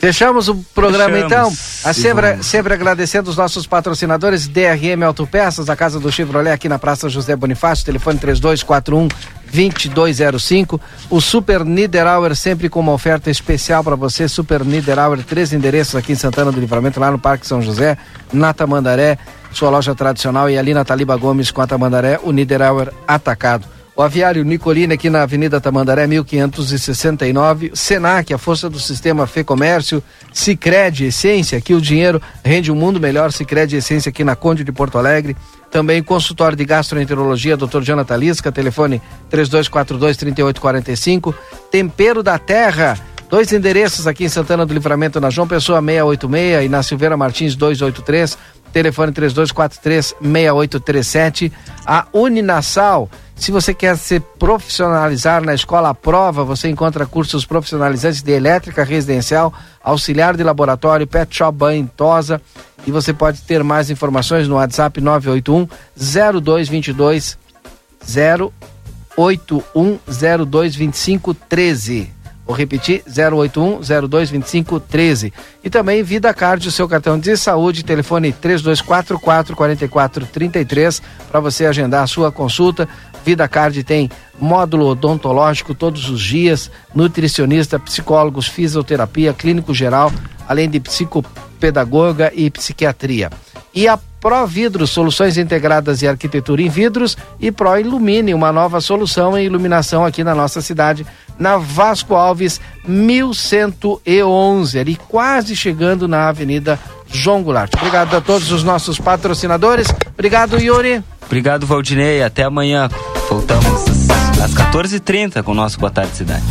Fechamos o programa Fechamos. então. A sempre, vamos. sempre agradecendo os nossos patrocinadores, DRM Autopeças, a casa do Chevrolet aqui na Praça José Bonifácio, telefone 3241 2205. O Super Niederauer sempre com uma oferta especial para você. Super Niederauer, três endereços aqui em Santana do Livramento, lá no Parque São José, na Tamandaré, sua loja tradicional e ali na Taliba Gomes com a Tamandaré, o Niederauer atacado. O aviário Nicolini aqui na Avenida Tamandaré 1569, Senac, a força do sistema Fê Comércio, Sicredi Essência, aqui o dinheiro rende um mundo melhor, Sicredi Essência aqui na Conde de Porto Alegre. Também consultório de gastroenterologia, Dr. Jonathan Lisca, telefone 3242 3845. Tempero da Terra, dois endereços aqui em Santana do Livramento, na João Pessoa 686 e na Silveira Martins 283 telefone 3243-6837. A Uninasal, se você quer se profissionalizar na escola prova, você encontra cursos profissionalizantes de elétrica residencial, auxiliar de laboratório, pet shop, banho, tosa. E você pode ter mais informações no WhatsApp 981 0222 081 0225 13. Vou repetir, 081 0225 13. E também Vida Card, o seu cartão de saúde, telefone 3244 4433 para você agendar a sua consulta. Vida Card tem módulo odontológico todos os dias, nutricionista, psicólogos, fisioterapia, clínico geral, além de psicopedagoga e psiquiatria. E a Pro Vidros, soluções integradas e arquitetura em vidros e Pro Ilumine, uma nova solução em iluminação aqui na nossa cidade, na Vasco Alves 1111, ali quase chegando na Avenida João Goulart. Obrigado a todos os nossos patrocinadores. Obrigado, Yuri. Obrigado, Valdinei. Até amanhã. Voltamos às 14h30 com o nosso Boa Tarde Cidade.